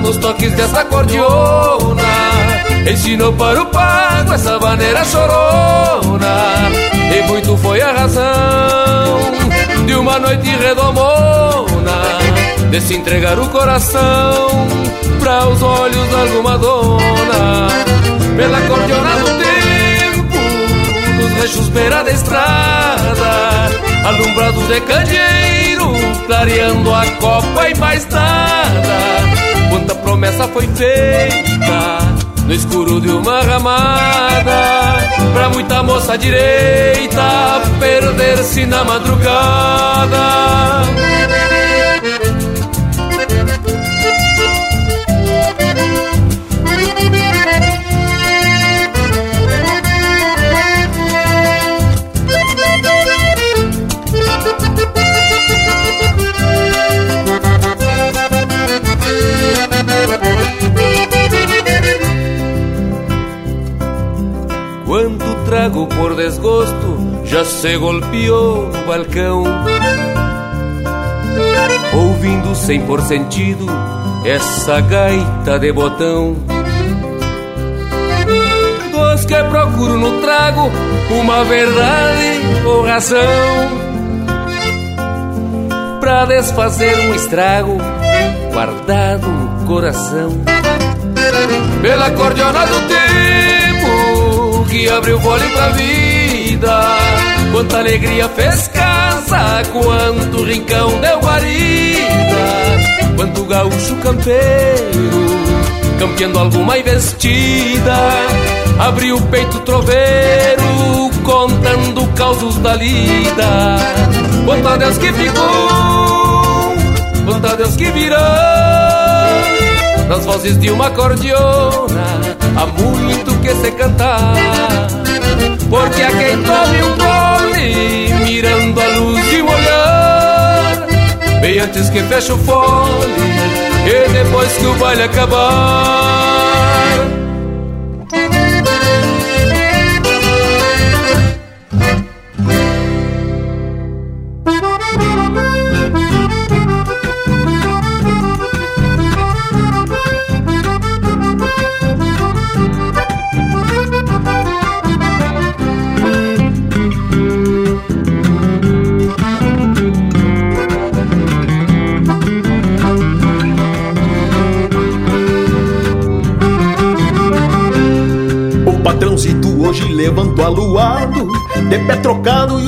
nos toques dessa cordiona. Ensinou para o pago essa maneira chorona. E muito foi a razão de uma noite redomona De se entregar o coração para os olhos de alguma dona Pela cordiona do tempo, nos rechos beira da estrada Alumbrados de candeeiro, clareando a copa e mais nada Quanta promessa foi feita no escuro de uma ramada, pra muita moça direita perder-se na madrugada. Trago por desgosto já se golpeou no balcão. Ouvindo sem por sentido essa gaita de botão. Dos que procuro no trago uma verdade ou razão. Pra desfazer um estrago guardado no coração. Pela cordiona do tempo que abriu vôlei pra vida. Quanta alegria fez casa, quanto rincão deu guarida. Quanto gaúcho campeiro, campeando alguma investida. Abriu o peito troveiro, contando causos da lida. Quanto a Deus que ficou, quanto a Deus que virou nas vozes de uma cordiona há muito que se cantar. Porque a quem tome um gole mirando a luz de um olhar, bem antes que feche o fole e depois que o baile acabar.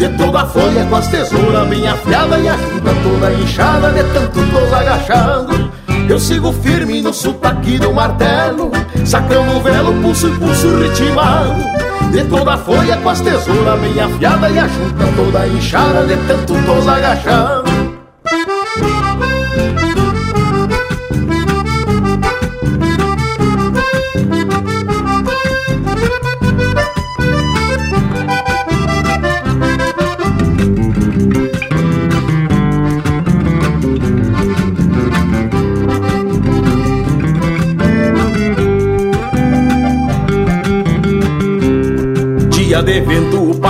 De toda a folha com as tesouras bem afiada E a junta toda inchada de tanto tô agachado Eu sigo firme no sotaque do martelo Sacando o velo, pulso e pulso ritmado De toda a folha com as tesouras bem afiada E a junta toda inchada de tanto tô agachado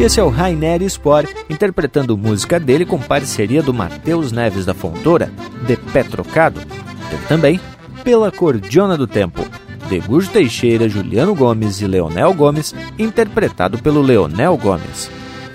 Esse é o Rainer Spor, interpretando música dele com parceria do Matheus Neves da Fontoura, de Pé Trocado. Teve também Pela Cordiona do Tempo, de Gujo Teixeira, Juliano Gomes e Leonel Gomes, interpretado pelo Leonel Gomes.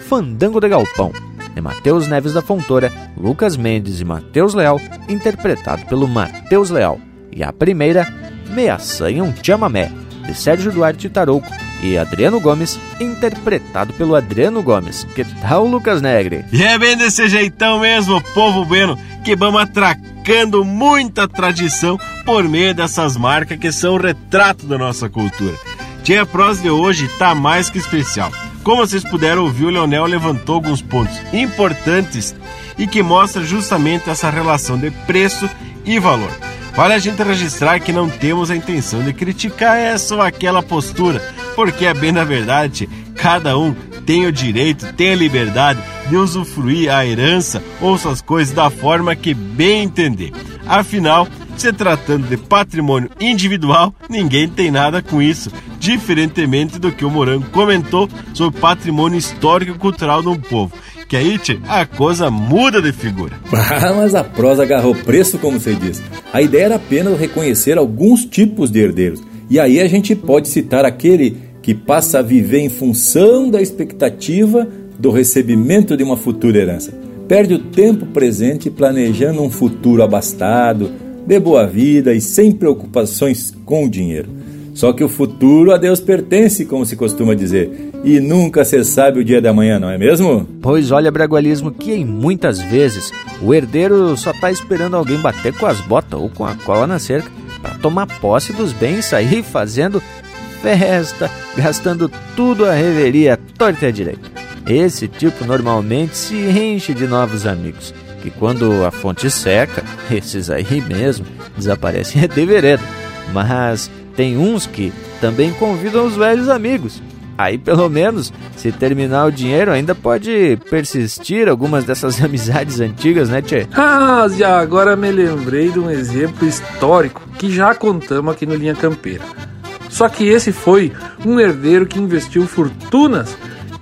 Fandango de Galpão, de Matheus Neves da Fontoura, Lucas Mendes e Matheus Leal, interpretado pelo Matheus Leal. E a primeira, Meaçanha um Chamamé, de Sérgio Duarte Tarouco e Adriano Gomes, interpretado pelo Adriano Gomes. Que tal, Lucas Negre? E é bem desse jeitão mesmo, povo bueno, que vamos atracando muita tradição por meio dessas marcas que são retrato da nossa cultura. Tia a prosa de hoje tá mais que especial. Como vocês puderam ouvir, o Leonel levantou alguns pontos importantes e que mostra justamente essa relação de preço e valor. Vale a gente registrar que não temos a intenção de criticar essa ou aquela postura, porque é bem na verdade, cada um tem o direito, tem a liberdade de usufruir a herança ou suas coisas da forma que bem entender. Afinal, se tratando de patrimônio individual, ninguém tem nada com isso, diferentemente do que o Morango comentou sobre patrimônio histórico e cultural de um povo. Aí, a coisa muda de figura. Ah, mas a prosa agarrou preço, como você diz. A ideia era apenas reconhecer alguns tipos de herdeiros. E aí a gente pode citar aquele que passa a viver em função da expectativa do recebimento de uma futura herança. Perde o tempo presente planejando um futuro abastado, de boa vida e sem preocupações com o dinheiro. Só que o futuro a Deus pertence, como se costuma dizer, e nunca se sabe o dia da manhã, não é mesmo? Pois olha, Bragualismo, que em muitas vezes o herdeiro só está esperando alguém bater com as botas ou com a cola na cerca para tomar posse dos bens sair fazendo festa, gastando tudo a reveria torta e à direita. Esse tipo normalmente se enche de novos amigos, que quando a fonte seca, esses aí mesmo desaparecem de vereda. Mas tem uns que também convidam os velhos amigos. Aí, pelo menos, se terminar o dinheiro, ainda pode persistir algumas dessas amizades antigas, né, Tchê? Ah, já agora me lembrei de um exemplo histórico que já contamos aqui no Linha Campeira. Só que esse foi um herdeiro que investiu fortunas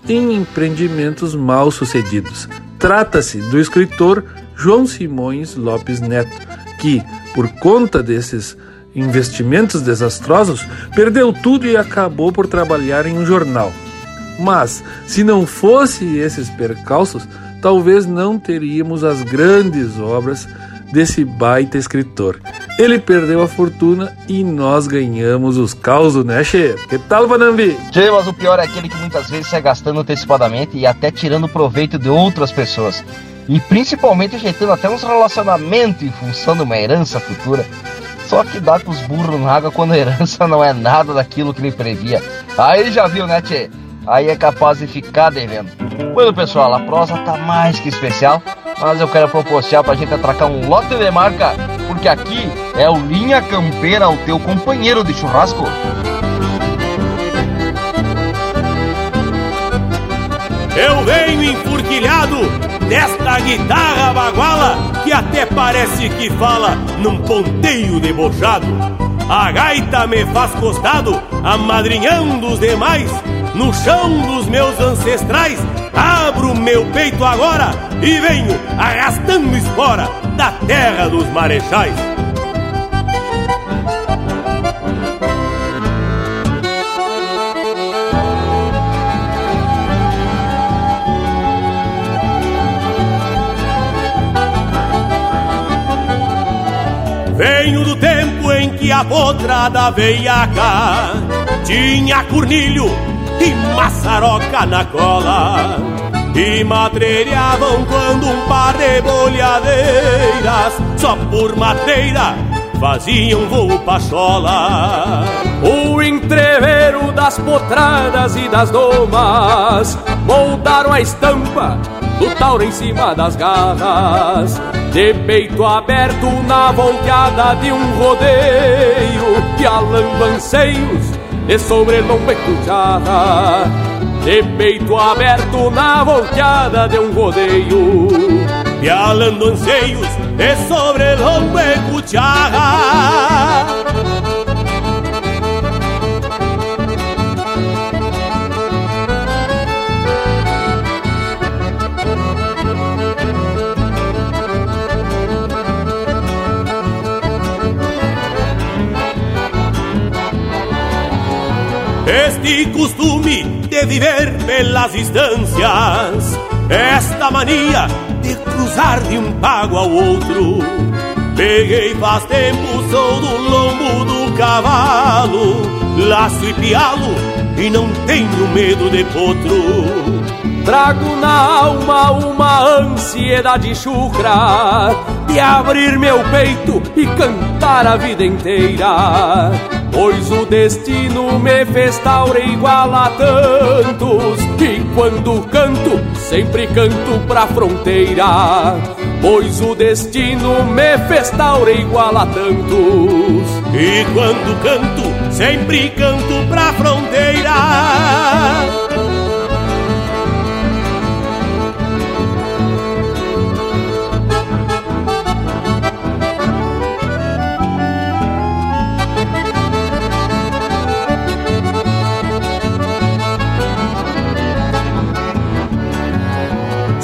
em empreendimentos mal sucedidos. Trata-se do escritor João Simões Lopes Neto, que, por conta desses investimentos desastrosos, perdeu tudo e acabou por trabalhar em um jornal. Mas, se não fosse esses percalços, talvez não teríamos as grandes obras desse baita escritor. Ele perdeu a fortuna e nós ganhamos os causos, né, Che? Que tal, Vanambi? Che, mas o pior é aquele que muitas vezes sai gastando antecipadamente e até tirando proveito de outras pessoas. E principalmente ajeitando até uns relacionamentos em função de uma herança futura. Só que dá com os burros na água quando a herança não é nada daquilo que ele previa. Aí já viu, né, Tchê? Aí é capaz de ficar devendo. Bueno, pessoal, a prosa tá mais que especial, mas eu quero proporcionar pra gente atracar um lote de marca, porque aqui é o Linha Campeira, o teu companheiro de churrasco. Eu venho enfurquilhado desta guitarra baguala que até parece que fala num ponteio debochado. A gaita me faz costado, amadrinhando os demais, no chão dos meus ancestrais, abro meu peito agora e venho arrastando espora da terra dos marechais. Venho do tempo em que a potrada veiaca tinha cornilho e maçaroca na cola E madreiravam quando um par de bolhadeiras Só por madeira faziam voo pachola. O entreveiro das potradas e das domas Moldaram a estampa do tauro em cima das garras De peito aberto na volteada de um rodeio Que alanceios e sobre lombo e cuchara De peito aberto na volteada de um rodeio Pialando anseios e sobre lombo e cuchara Este costume de viver pelas distâncias, esta mania de cruzar de um pago ao outro. Peguei faz tempo, sou do lombo do cavalo, laço e pialo e não tenho medo de potro. Trago na alma uma ansiedade chucra de abrir meu peito e cantar a vida inteira. Pois o destino me fez taura igual a tantos E quando canto, sempre canto pra fronteira. Pois o destino me fez taura igual a tantos E quando canto, sempre canto pra fronteira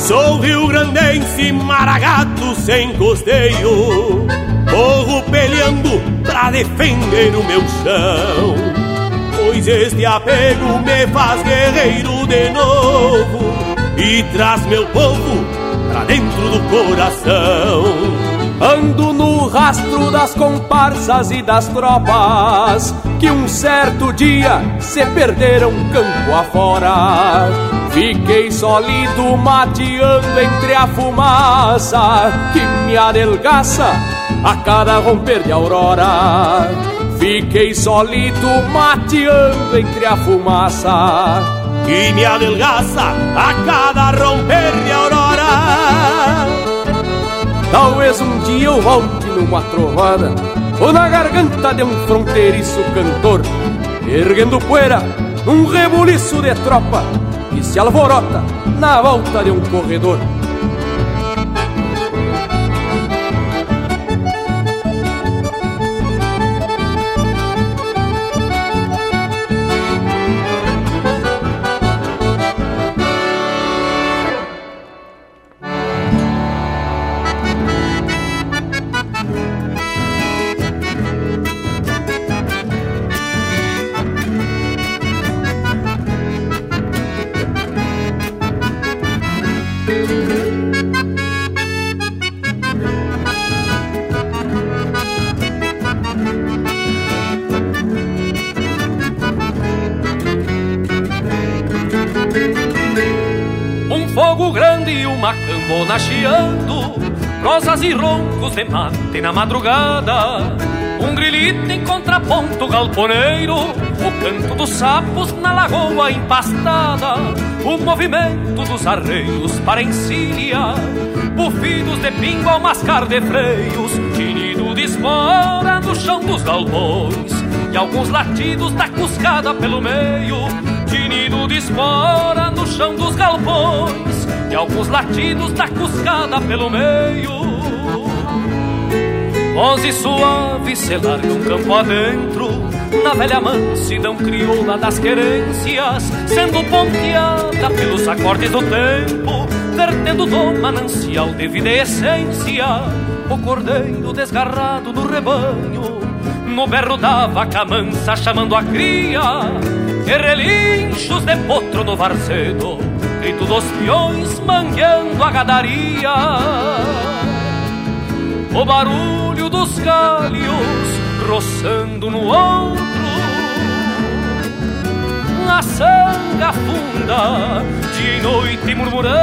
Sou rio-grandense, maragato sem costeio. Corro peleando pra defender o meu chão. Pois este apego me faz guerreiro de novo E traz meu povo pra dentro do coração Ando no rastro das comparsas e das tropas Que um certo dia se perderam campo afora. Fiquei sólido mateando entre a fumaça Que me adelgaça a cada romper de aurora. Fiquei sólido mateando entre a fumaça Que me adelgaça a cada romper de aurora Talvez um dia eu volte numa trovada Ou na garganta de um fronteiriço cantor Erguendo poeira num rebuliço de tropa Que se alvorota na volta de um corredor Prosas e roncos de mate na madrugada. Um grilito em contraponto galponeiro O canto dos sapos na lagoa empastada O movimento dos arreios para encilha Bufidos de pingo ao mascar de freios Tinido de espora no chão dos galpões E alguns latidos da cuscada pelo meio Tinido de espora no chão dos galpões E alguns latidos da cuscada pelo meio Voz e suave se largam campo adentro na velha mansidão crioula das querências, sendo ponteada pelos acordes do tempo, vertendo do manancial de vida e essência, o cordeiro desgarrado do rebanho, no berro da vaca mansa chamando a cria, e relinchos de potro no varzedo, grito dos peões mangueando a gadaria. O barulho roçando no ombro a sanga funda, dia e noite murmurando,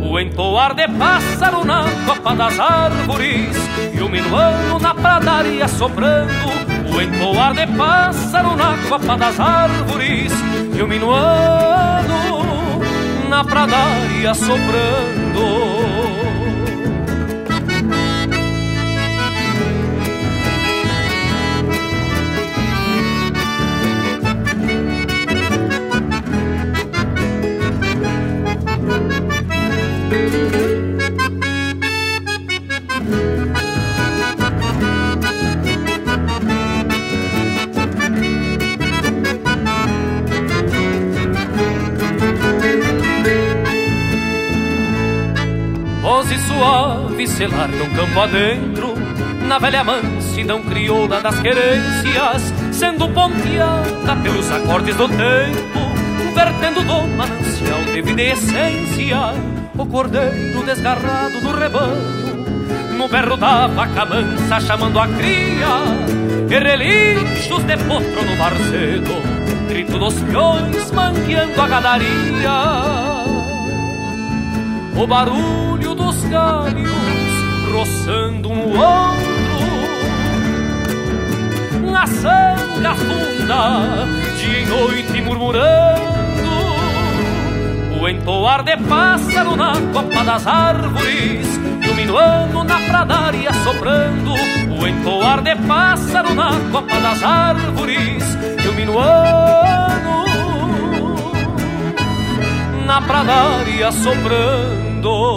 o entoar de pássaro na copa das árvores, e o minuano na pradaria soprando, o entoar de pássaro na copa das árvores, e o minuano na pradaria soprando. Campo adentro Na velha mansidão crioula das querências Sendo ponteada pelos acordes do tempo Vertendo do manancial de vida e essência o cordeiro desgarrado do rebanho, no berro da vaca mansa chamando a cria, e relinchos de potro no varzedo, grito dos peões mangueando a gadaria. O barulho dos galhos roçando um ombro, na sanga funda, dia e noite murmurando o entoar de pássaro na copa das árvores o minuano na pradaria soprando O entoar de pássaro na copa das árvores o minuano na pradaria soprando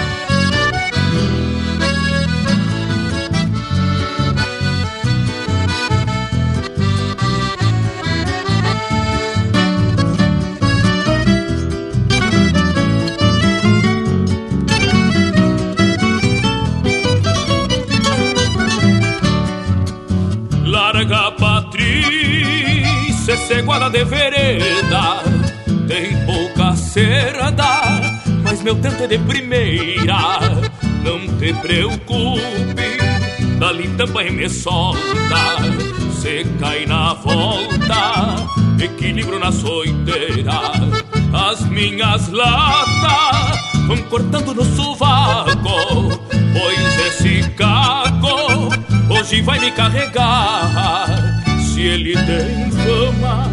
Meu tento é de primeira. Não te preocupe, dali também me solta, se cai na volta, equilíbrio na soiteira. As minhas latas vão cortando no sovaco, pois esse caco hoje vai me carregar. Se ele tem fama,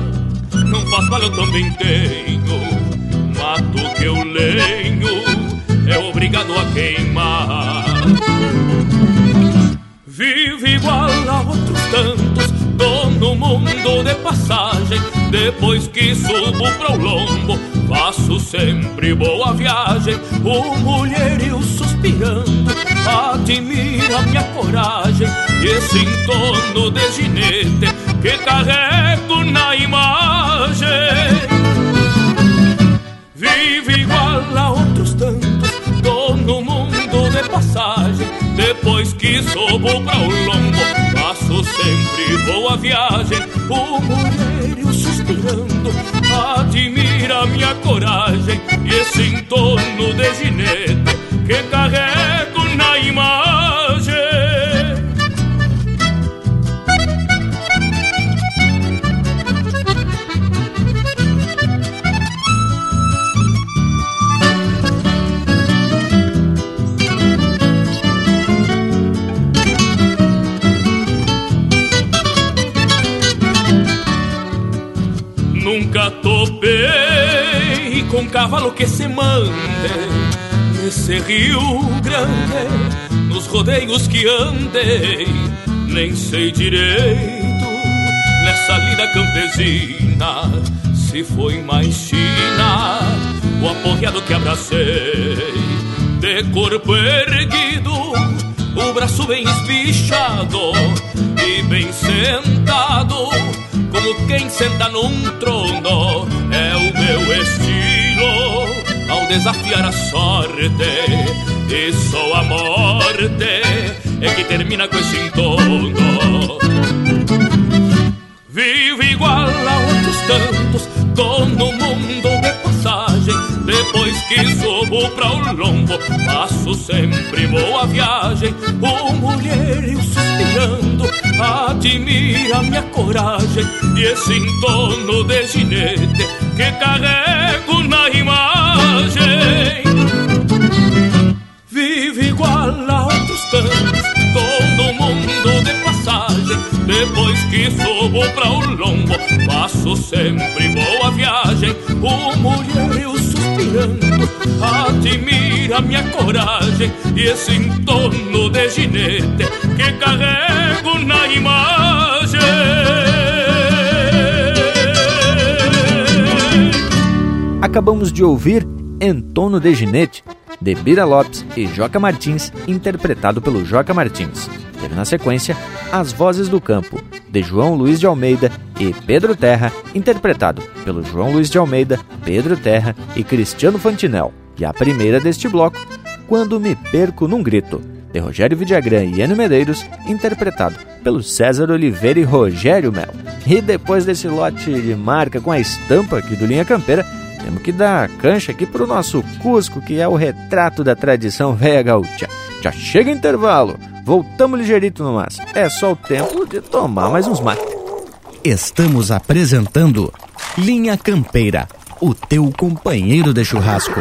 não faz mal, eu também tenho. Mato que eu lenho, é obrigado a queimar. Vive igual a outros tantos, tô no mundo de passagem. Depois que subo pro lombo, faço sempre boa viagem. O mulherio suspirando, admira minha coragem. E esse entorno de ginete que carrego na imagem. Vive igual a outros tantos, tô no mundo de passagem. Depois que subo pra o lombo, faço sempre boa viagem. O mulherio suspirando, admira minha coragem. E esse entorno de ginete que carrego na imagem. Topei com cavalo que se mande nesse Rio Grande, nos rodeios que andei, nem sei direito nessa lida campesina se foi mais China o aporreado que abracei de corpo erguido, o braço bem espichado e bem sentado, como quem senta num trono, é o meu estilo ao desafiar a sorte. E só a morte é que termina com esse entorno. Vivo igual a outros tantos, tô no mundo de passagem. Depois que subo pra o lombo, passo sempre boa viagem. O mulherio suspirando, admira minha coragem. E esse entorno de ginete que carrego na imagem. Vive igual a outros tantos, tô no mundo de passagem. Depois que subo pra o lombo, passo sempre boa viagem. O mulherio suspirando, admira minha coragem e esse entorno de ginete que carrego na imagem. Acabamos de ouvir Entono de Ginete, de Bira Lopes e Joca Martins, interpretado pelo Joca Martins. Teve na sequência As Vozes do Campo, de João Luiz de Almeida e Pedro Terra, interpretado pelo João Luiz de Almeida, Pedro Terra e Cristiano Fantinel. E a primeira deste bloco, Quando Me Perco Num Grito, de Rogério Vidagrã e Enio Medeiros, interpretado pelo César Oliveira e Rogério Mel. E depois desse lote de marca com a estampa aqui do Linha Campeira, temos que dar cancha aqui pro nosso Cusco, que é o retrato da tradição velha gaúcha. Já chega intervalo, voltamos ligeirito no mas. É só o tempo de tomar mais uns mates. Estamos apresentando Linha Campeira, o teu companheiro de churrasco.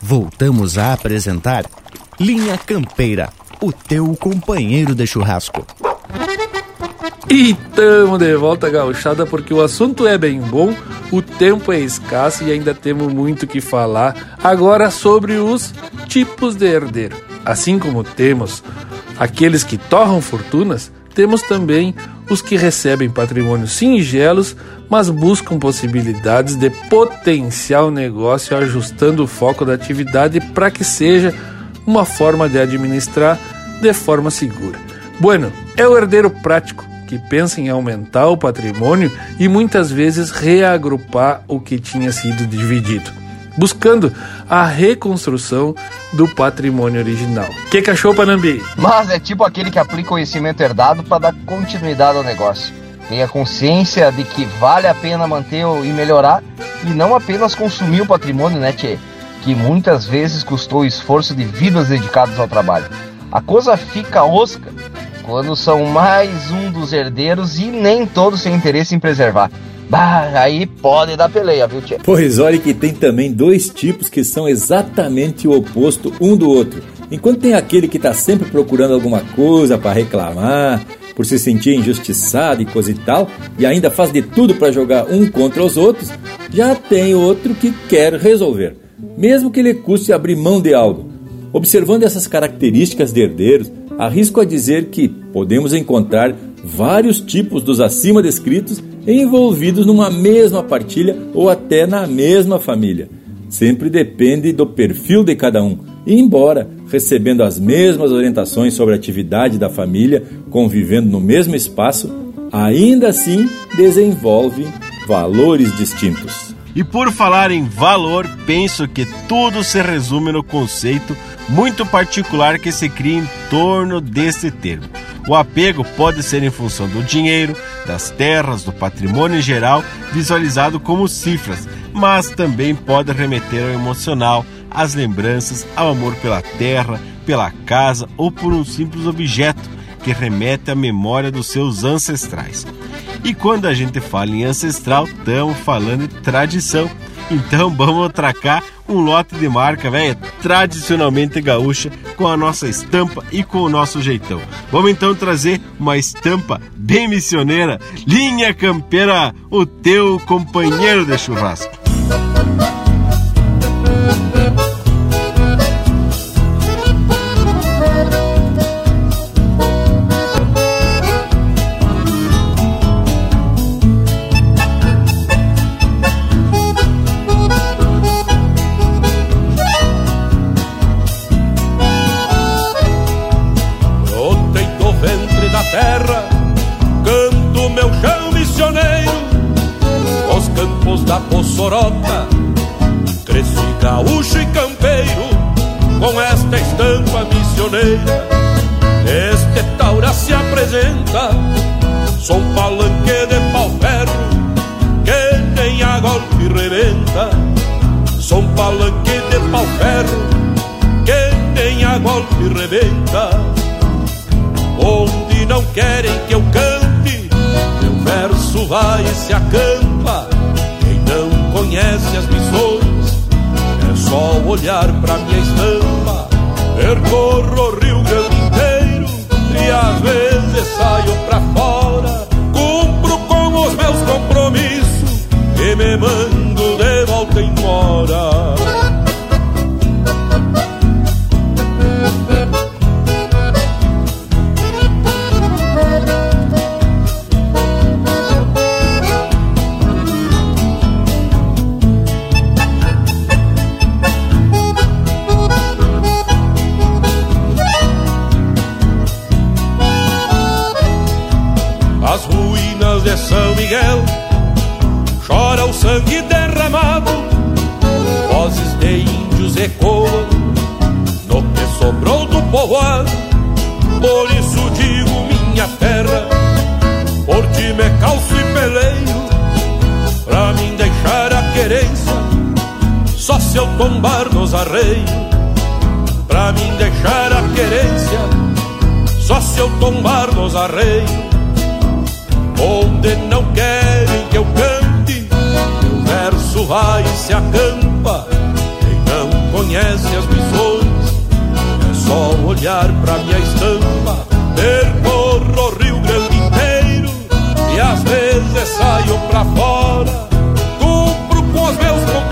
Voltamos a apresentar Linha Campeira, o teu companheiro de churrasco. E tamo de volta gauchada porque o assunto é bem bom, o tempo é escasso e ainda temos muito que falar agora sobre os tipos de herdeiro. Assim como temos aqueles que torram fortunas, temos também os que recebem patrimônios singelos, mas buscam possibilidades de potencial negócio ajustando o foco da atividade para que seja uma forma de administrar de forma segura. Bueno, é o herdeiro prático que pensa em aumentar o patrimônio e muitas vezes reagrupar o que tinha sido dividido, buscando a reconstrução do patrimônio original. Que achou, Panambi? Mas é tipo aquele que aplica conhecimento herdado para dar continuidade ao negócio. Tem a consciência de que vale a pena manter e melhorar e não apenas consumir o patrimônio, né, tchê? Que muitas vezes custou o esforço de vidas dedicadas ao trabalho. A coisa fica osca quando são mais um dos herdeiros e nem todos têm interesse em preservar. Bah, aí pode dar peleia, viu, tchê? Pois olha que tem também dois tipos que são exatamente o oposto um do outro. Enquanto tem aquele que está sempre procurando alguma coisa para reclamar, por se sentir injustiçado e coisa e tal, e ainda faz de tudo para jogar um contra os outros, já tem outro que quer resolver, mesmo que lhe custe abrir mão de algo. Observando essas características de herdeiros, arrisco a dizer que podemos encontrar vários tipos dos acima descritos envolvidos numa mesma partilha ou até na mesma família. Sempre depende do perfil de cada um. Embora recebendo as mesmas orientações sobre a atividade da família, convivendo no mesmo espaço, ainda assim desenvolve valores distintos. E por falar em valor, penso que tudo se resume no conceito muito particular que se cria em torno desse termo. O apego pode ser em função do dinheiro, das terras, do patrimônio em geral, visualizado como cifras, mas também pode remeter ao emocional, às lembranças, ao amor pela terra, pela casa ou por um simples objeto que remete à memória dos seus ancestrais. E quando a gente fala em ancestral, estamos falando de tradição. Então vamos atracar um lote de marca, velho, tradicionalmente gaúcha, com a nossa estampa e com o nosso jeitão. Vamos então trazer uma estampa bem missioneira, linha campeira, o teu companheiro de churrasco. Missioneira Este taura se apresenta. Sou um palanque de pau-ferro Que nem a golpe rebenta. Sou um palanque de pau-ferro Que nem a golpe rebenta. Onde não querem que eu cante Meu verso vai e se acampa. Conhece as missões, é só olhar pra minha estampa. Percorro o Rio Grande inteiro e às vezes saio pra fora. Cumpro com os meus compromissos e me mando de volta embora. Tombar nos arreios. Pra mim deixar a querência, só se eu tombar nos arreios. Onde não querem que eu cante, meu verso vai e se acampa. Quem não conhece as missões, é só olhar pra minha estampa. Percorro o Rio Grande inteiro e às vezes saio pra fora. Cumpro com os meus compromissos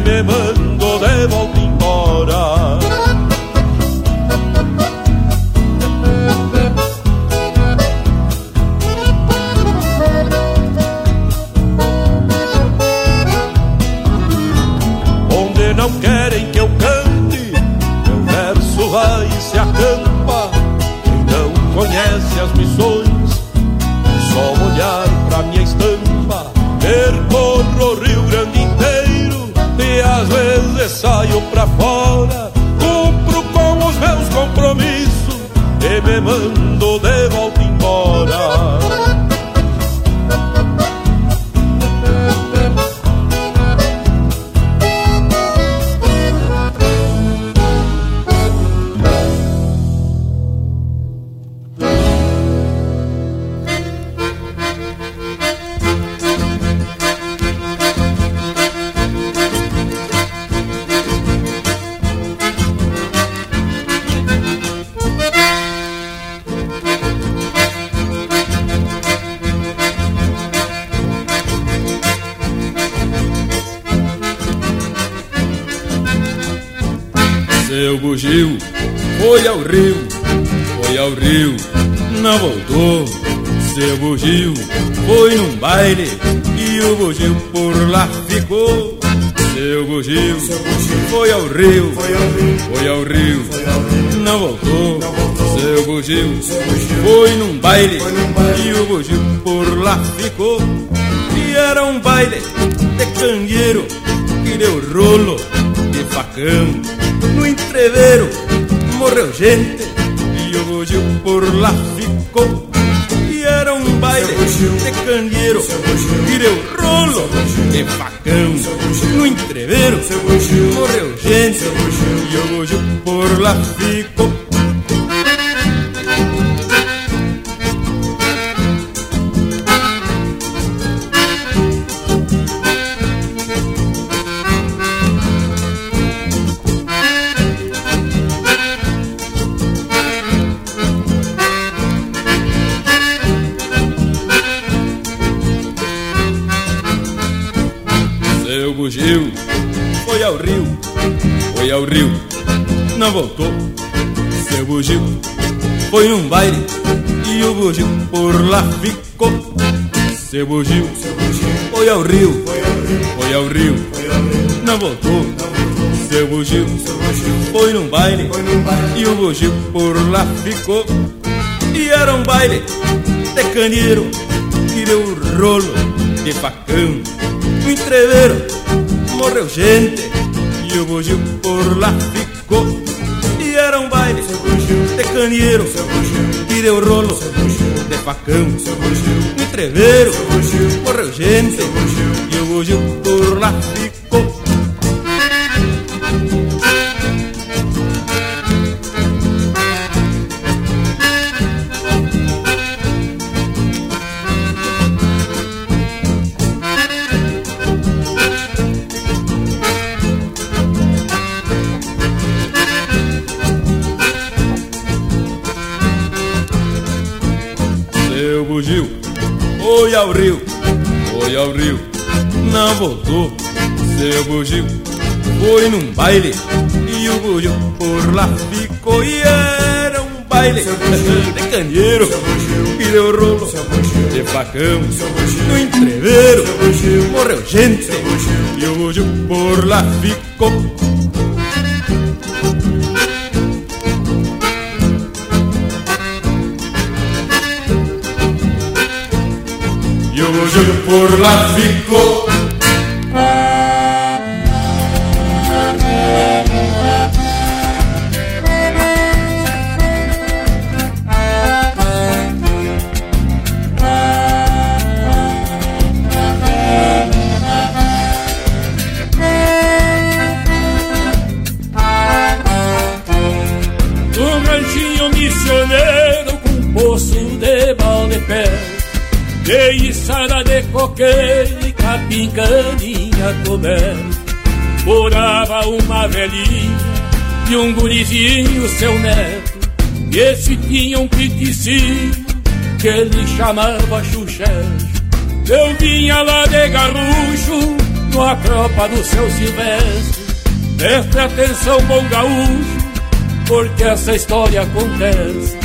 me mando de volta entreveiro morreu gente E o bugio por lá ficou. E era um baile de candeeiro deu rolo de facão. No entreveiro morreu gente E o bugio por lá ficou voltou. Seu bugio foi num baile e o bugio por lá ficou. Seu bugio foi ao rio, foi ao rio, não voltou. Seu bugio foi num baile e o bugio por lá ficou. E era um baile de candeeiro que deu rolo de facão no entreveiro morreu gente e o bugio por lá ficou. De candeeiro que deu rolo de facão. No entreveiro morreu gente e o bugio por lá ficou. Baile. E o bugio por lá ficou e era um baile. De canheiro e deu rolo de facão. No entreveiro. Morreu gente. E o bugio por lá ficou. Chamava Xuxejo Eu vinha lá de garrucho com a tropa do seu Silvestre Preste atenção, bom gaúcho, porque essa história acontece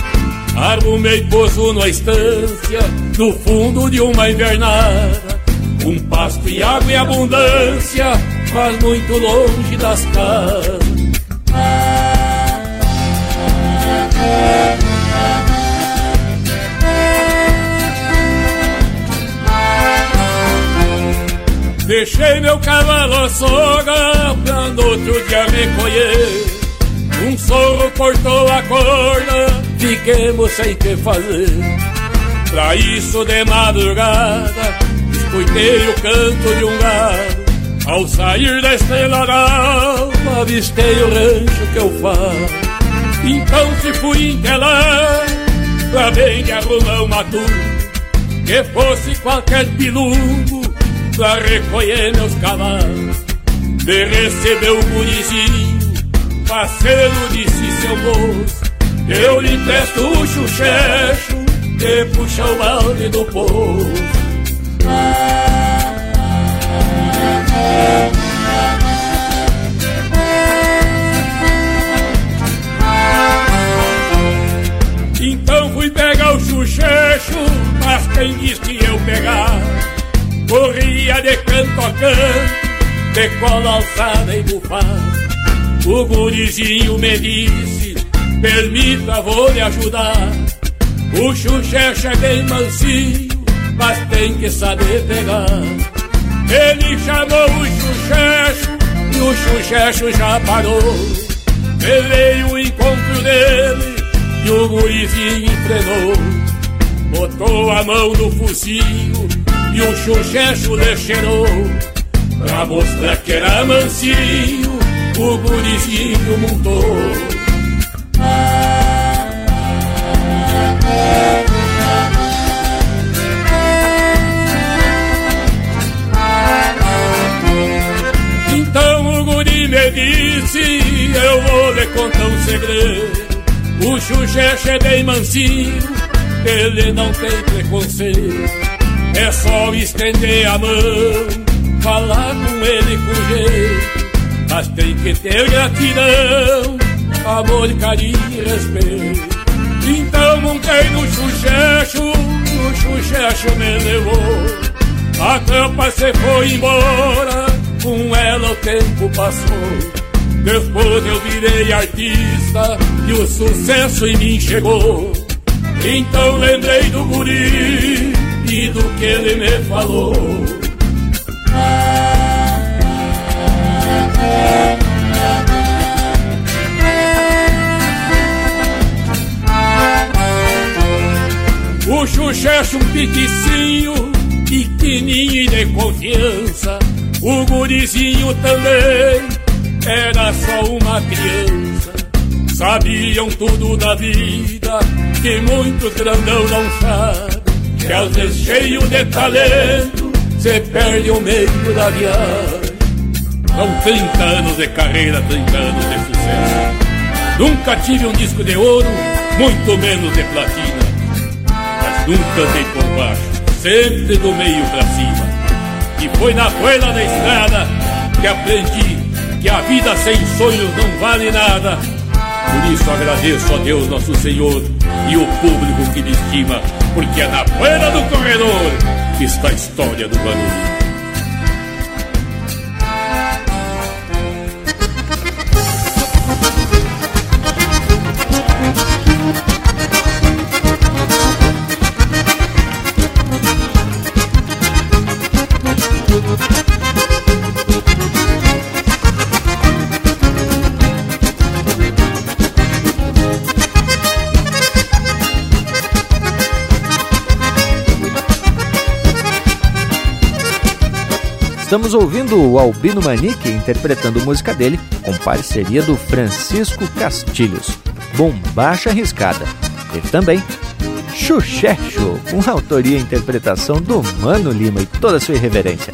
Arrumei poço na estância, no fundo de uma invernada. Um pasto e água e abundância, mas muito longe das casas. Deixei meu cavalo a soga pra no outro dia recolher. Um sorro cortou a corda fiquemos sem que fazer. Pra isso de madrugada, escutei o canto de um gado. Ao sair da estrela d'alva, avistei o rancho que eu faço. Então se fui intelar, pra bem de arrumar uma turma, que fosse qualquer pilumbo, pra recolher meus cavalos. Me recebeu o gurizinho, parceiro disse seu moço. Eu lhe presto o chuchecho que puxa o balde do povo. Então fui pegar o chuchecho, mas quem disse que eu pegar? Corria de canto a canto, de cola alçada e bufada. O gurizinho me disse Permita, vou lhe ajudar. O chuchecho é bem mansinho, mas tem que saber pegar. Ele chamou o chuchecho e o chuchecho já parou. Veio o encontro dele e o gurizinho enfrenou. Botou a mão no fuzil e o chuchecho lhe cheirou. Pra mostrar que era mansinho, o gurizinho montou. Então o guri me disse, eu vou lhe contar um segredo. O Xuxexe é bem mansinho, ele não tem preconceito. É só estender a mão, falar com ele com jeito. Mas tem que ter gratidão, amor, carinho e respeito. Então montei no Xuxexo, o Xuxexo me levou. A campa se foi embora, com ela o tempo passou. Depois eu virei artista e o sucesso em mim chegou. Então lembrei do guri do que ele me falou. O Xuxexe um piquicinho, pequenininho e de confiança. O gurizinho também era só uma criança. Sabiam tudo da vida, que muitos grandão não sabem. Que às vezes cheio de talento, se perde o meio da viagem. São 30 anos de carreira, 30 anos de sucesso. Nunca tive um disco de ouro, muito menos de platina. Mas nunca andei por baixo, sempre do meio pra cima. E foi na poeira da estrada que aprendi que a vida sem sonhos não vale nada. Por isso agradeço a Deus nosso Senhor e o público que me estima, porque é na poeira do corredor que está a história do Guarulhos. Estamos ouvindo o Albino Manique interpretando música dele com parceria do Francisco Castilhos, Bombacha Arriscada. Teve também Xuxexo, com autoria e interpretação do Mano Lima e toda sua irreverência.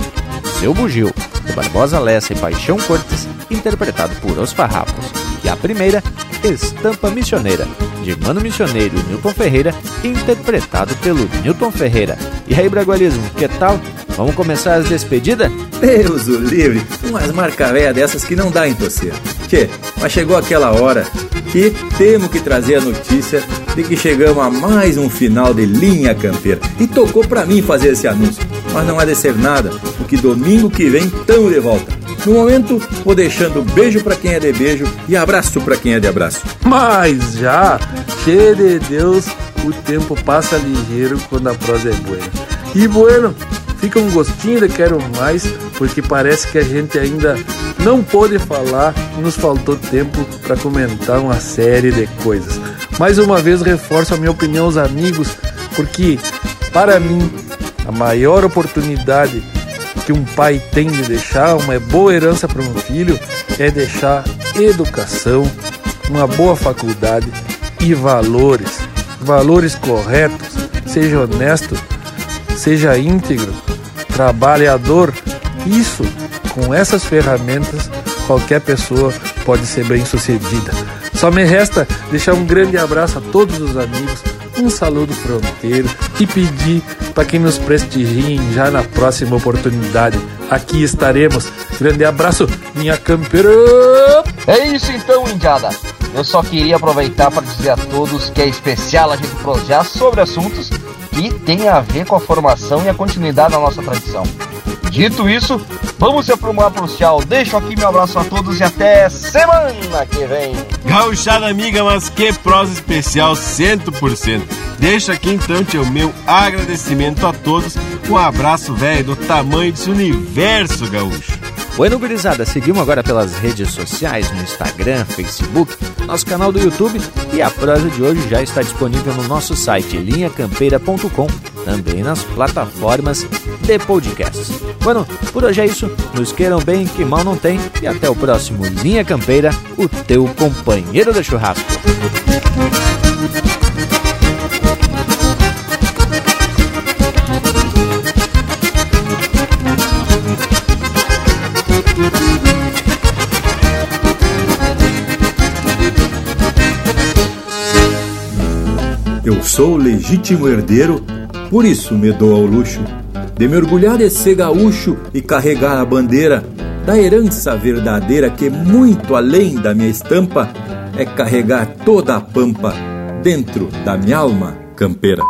Seu Bugio, de Barbosa Lessa e Paixão Cortes, interpretado por Os Farrapos. E a primeira, Estampa Missioneira, de Mano Missioneiro e Newton Ferreira, interpretado pelo Newton Ferreira. E aí, Bragualismo, que tal? Vamos começar as despedidas? Deus o livre, umas marca véia dessas que não dá em torcer. Tchê, mas chegou aquela hora que temos que trazer a notícia de que chegamos a mais um final de linha campeira. E tocou para mim fazer esse anúncio, mas não há de ser nada, porque domingo que vem tamo de volta. No momento, vou deixando beijo para quem é de beijo e abraço para quem é de abraço. Mas já, cheio de Deus, o tempo passa ligeiro quando a prosa é boa. E bueno, fica um gostinho de quero mais, porque parece que a gente ainda não pôde falar, nos faltou tempo para comentar uma série de coisas. Mais uma vez reforço a minha opinião aos amigos, porque para mim a maior oportunidade que um pai tem de deixar uma boa herança para um filho é deixar educação, uma boa faculdade e valores, valores corretos, seja honesto, seja íntegro, trabalhador. Isso, com essas ferramentas, qualquer pessoa pode ser bem sucedida. Só me resta deixar um grande abraço a todos os amigos, um saludo fronteiro e pedir para que nos prestigiem já na próxima oportunidade. Aqui estaremos. Grande abraço, minha campeira! É isso então, Indiada. Eu só queria aproveitar para dizer a todos que é especial a gente prosear sobre assuntos que têm a ver com a formação e a continuidade da nossa tradição. Dito isso, vamos se aprumar pro céu. Deixo aqui meu abraço a todos e até semana que vem. Gauchada amiga, mas que prosa especial 100%. Deixa aqui então teu meu agradecimento a todos. Um abraço velho do tamanho desse universo gaúcho. Bueno, gurizada, seguimos agora pelas redes sociais, no Instagram, Facebook, nosso canal do YouTube e a prosa de hoje já está disponível no nosso site linhacampeira.com, também nas plataformas de podcasts. Bueno, por hoje é isso, nos queiram bem, que mal não tem, e até o próximo Linha Campeira, o teu companheiro de churrasco. Eu sou legítimo herdeiro, por isso me dou ao luxo de mergulhar e ser gaúcho e carregar a bandeira da herança verdadeira que, muito além da minha estampa, é carregar toda a pampa dentro da minha alma campeira.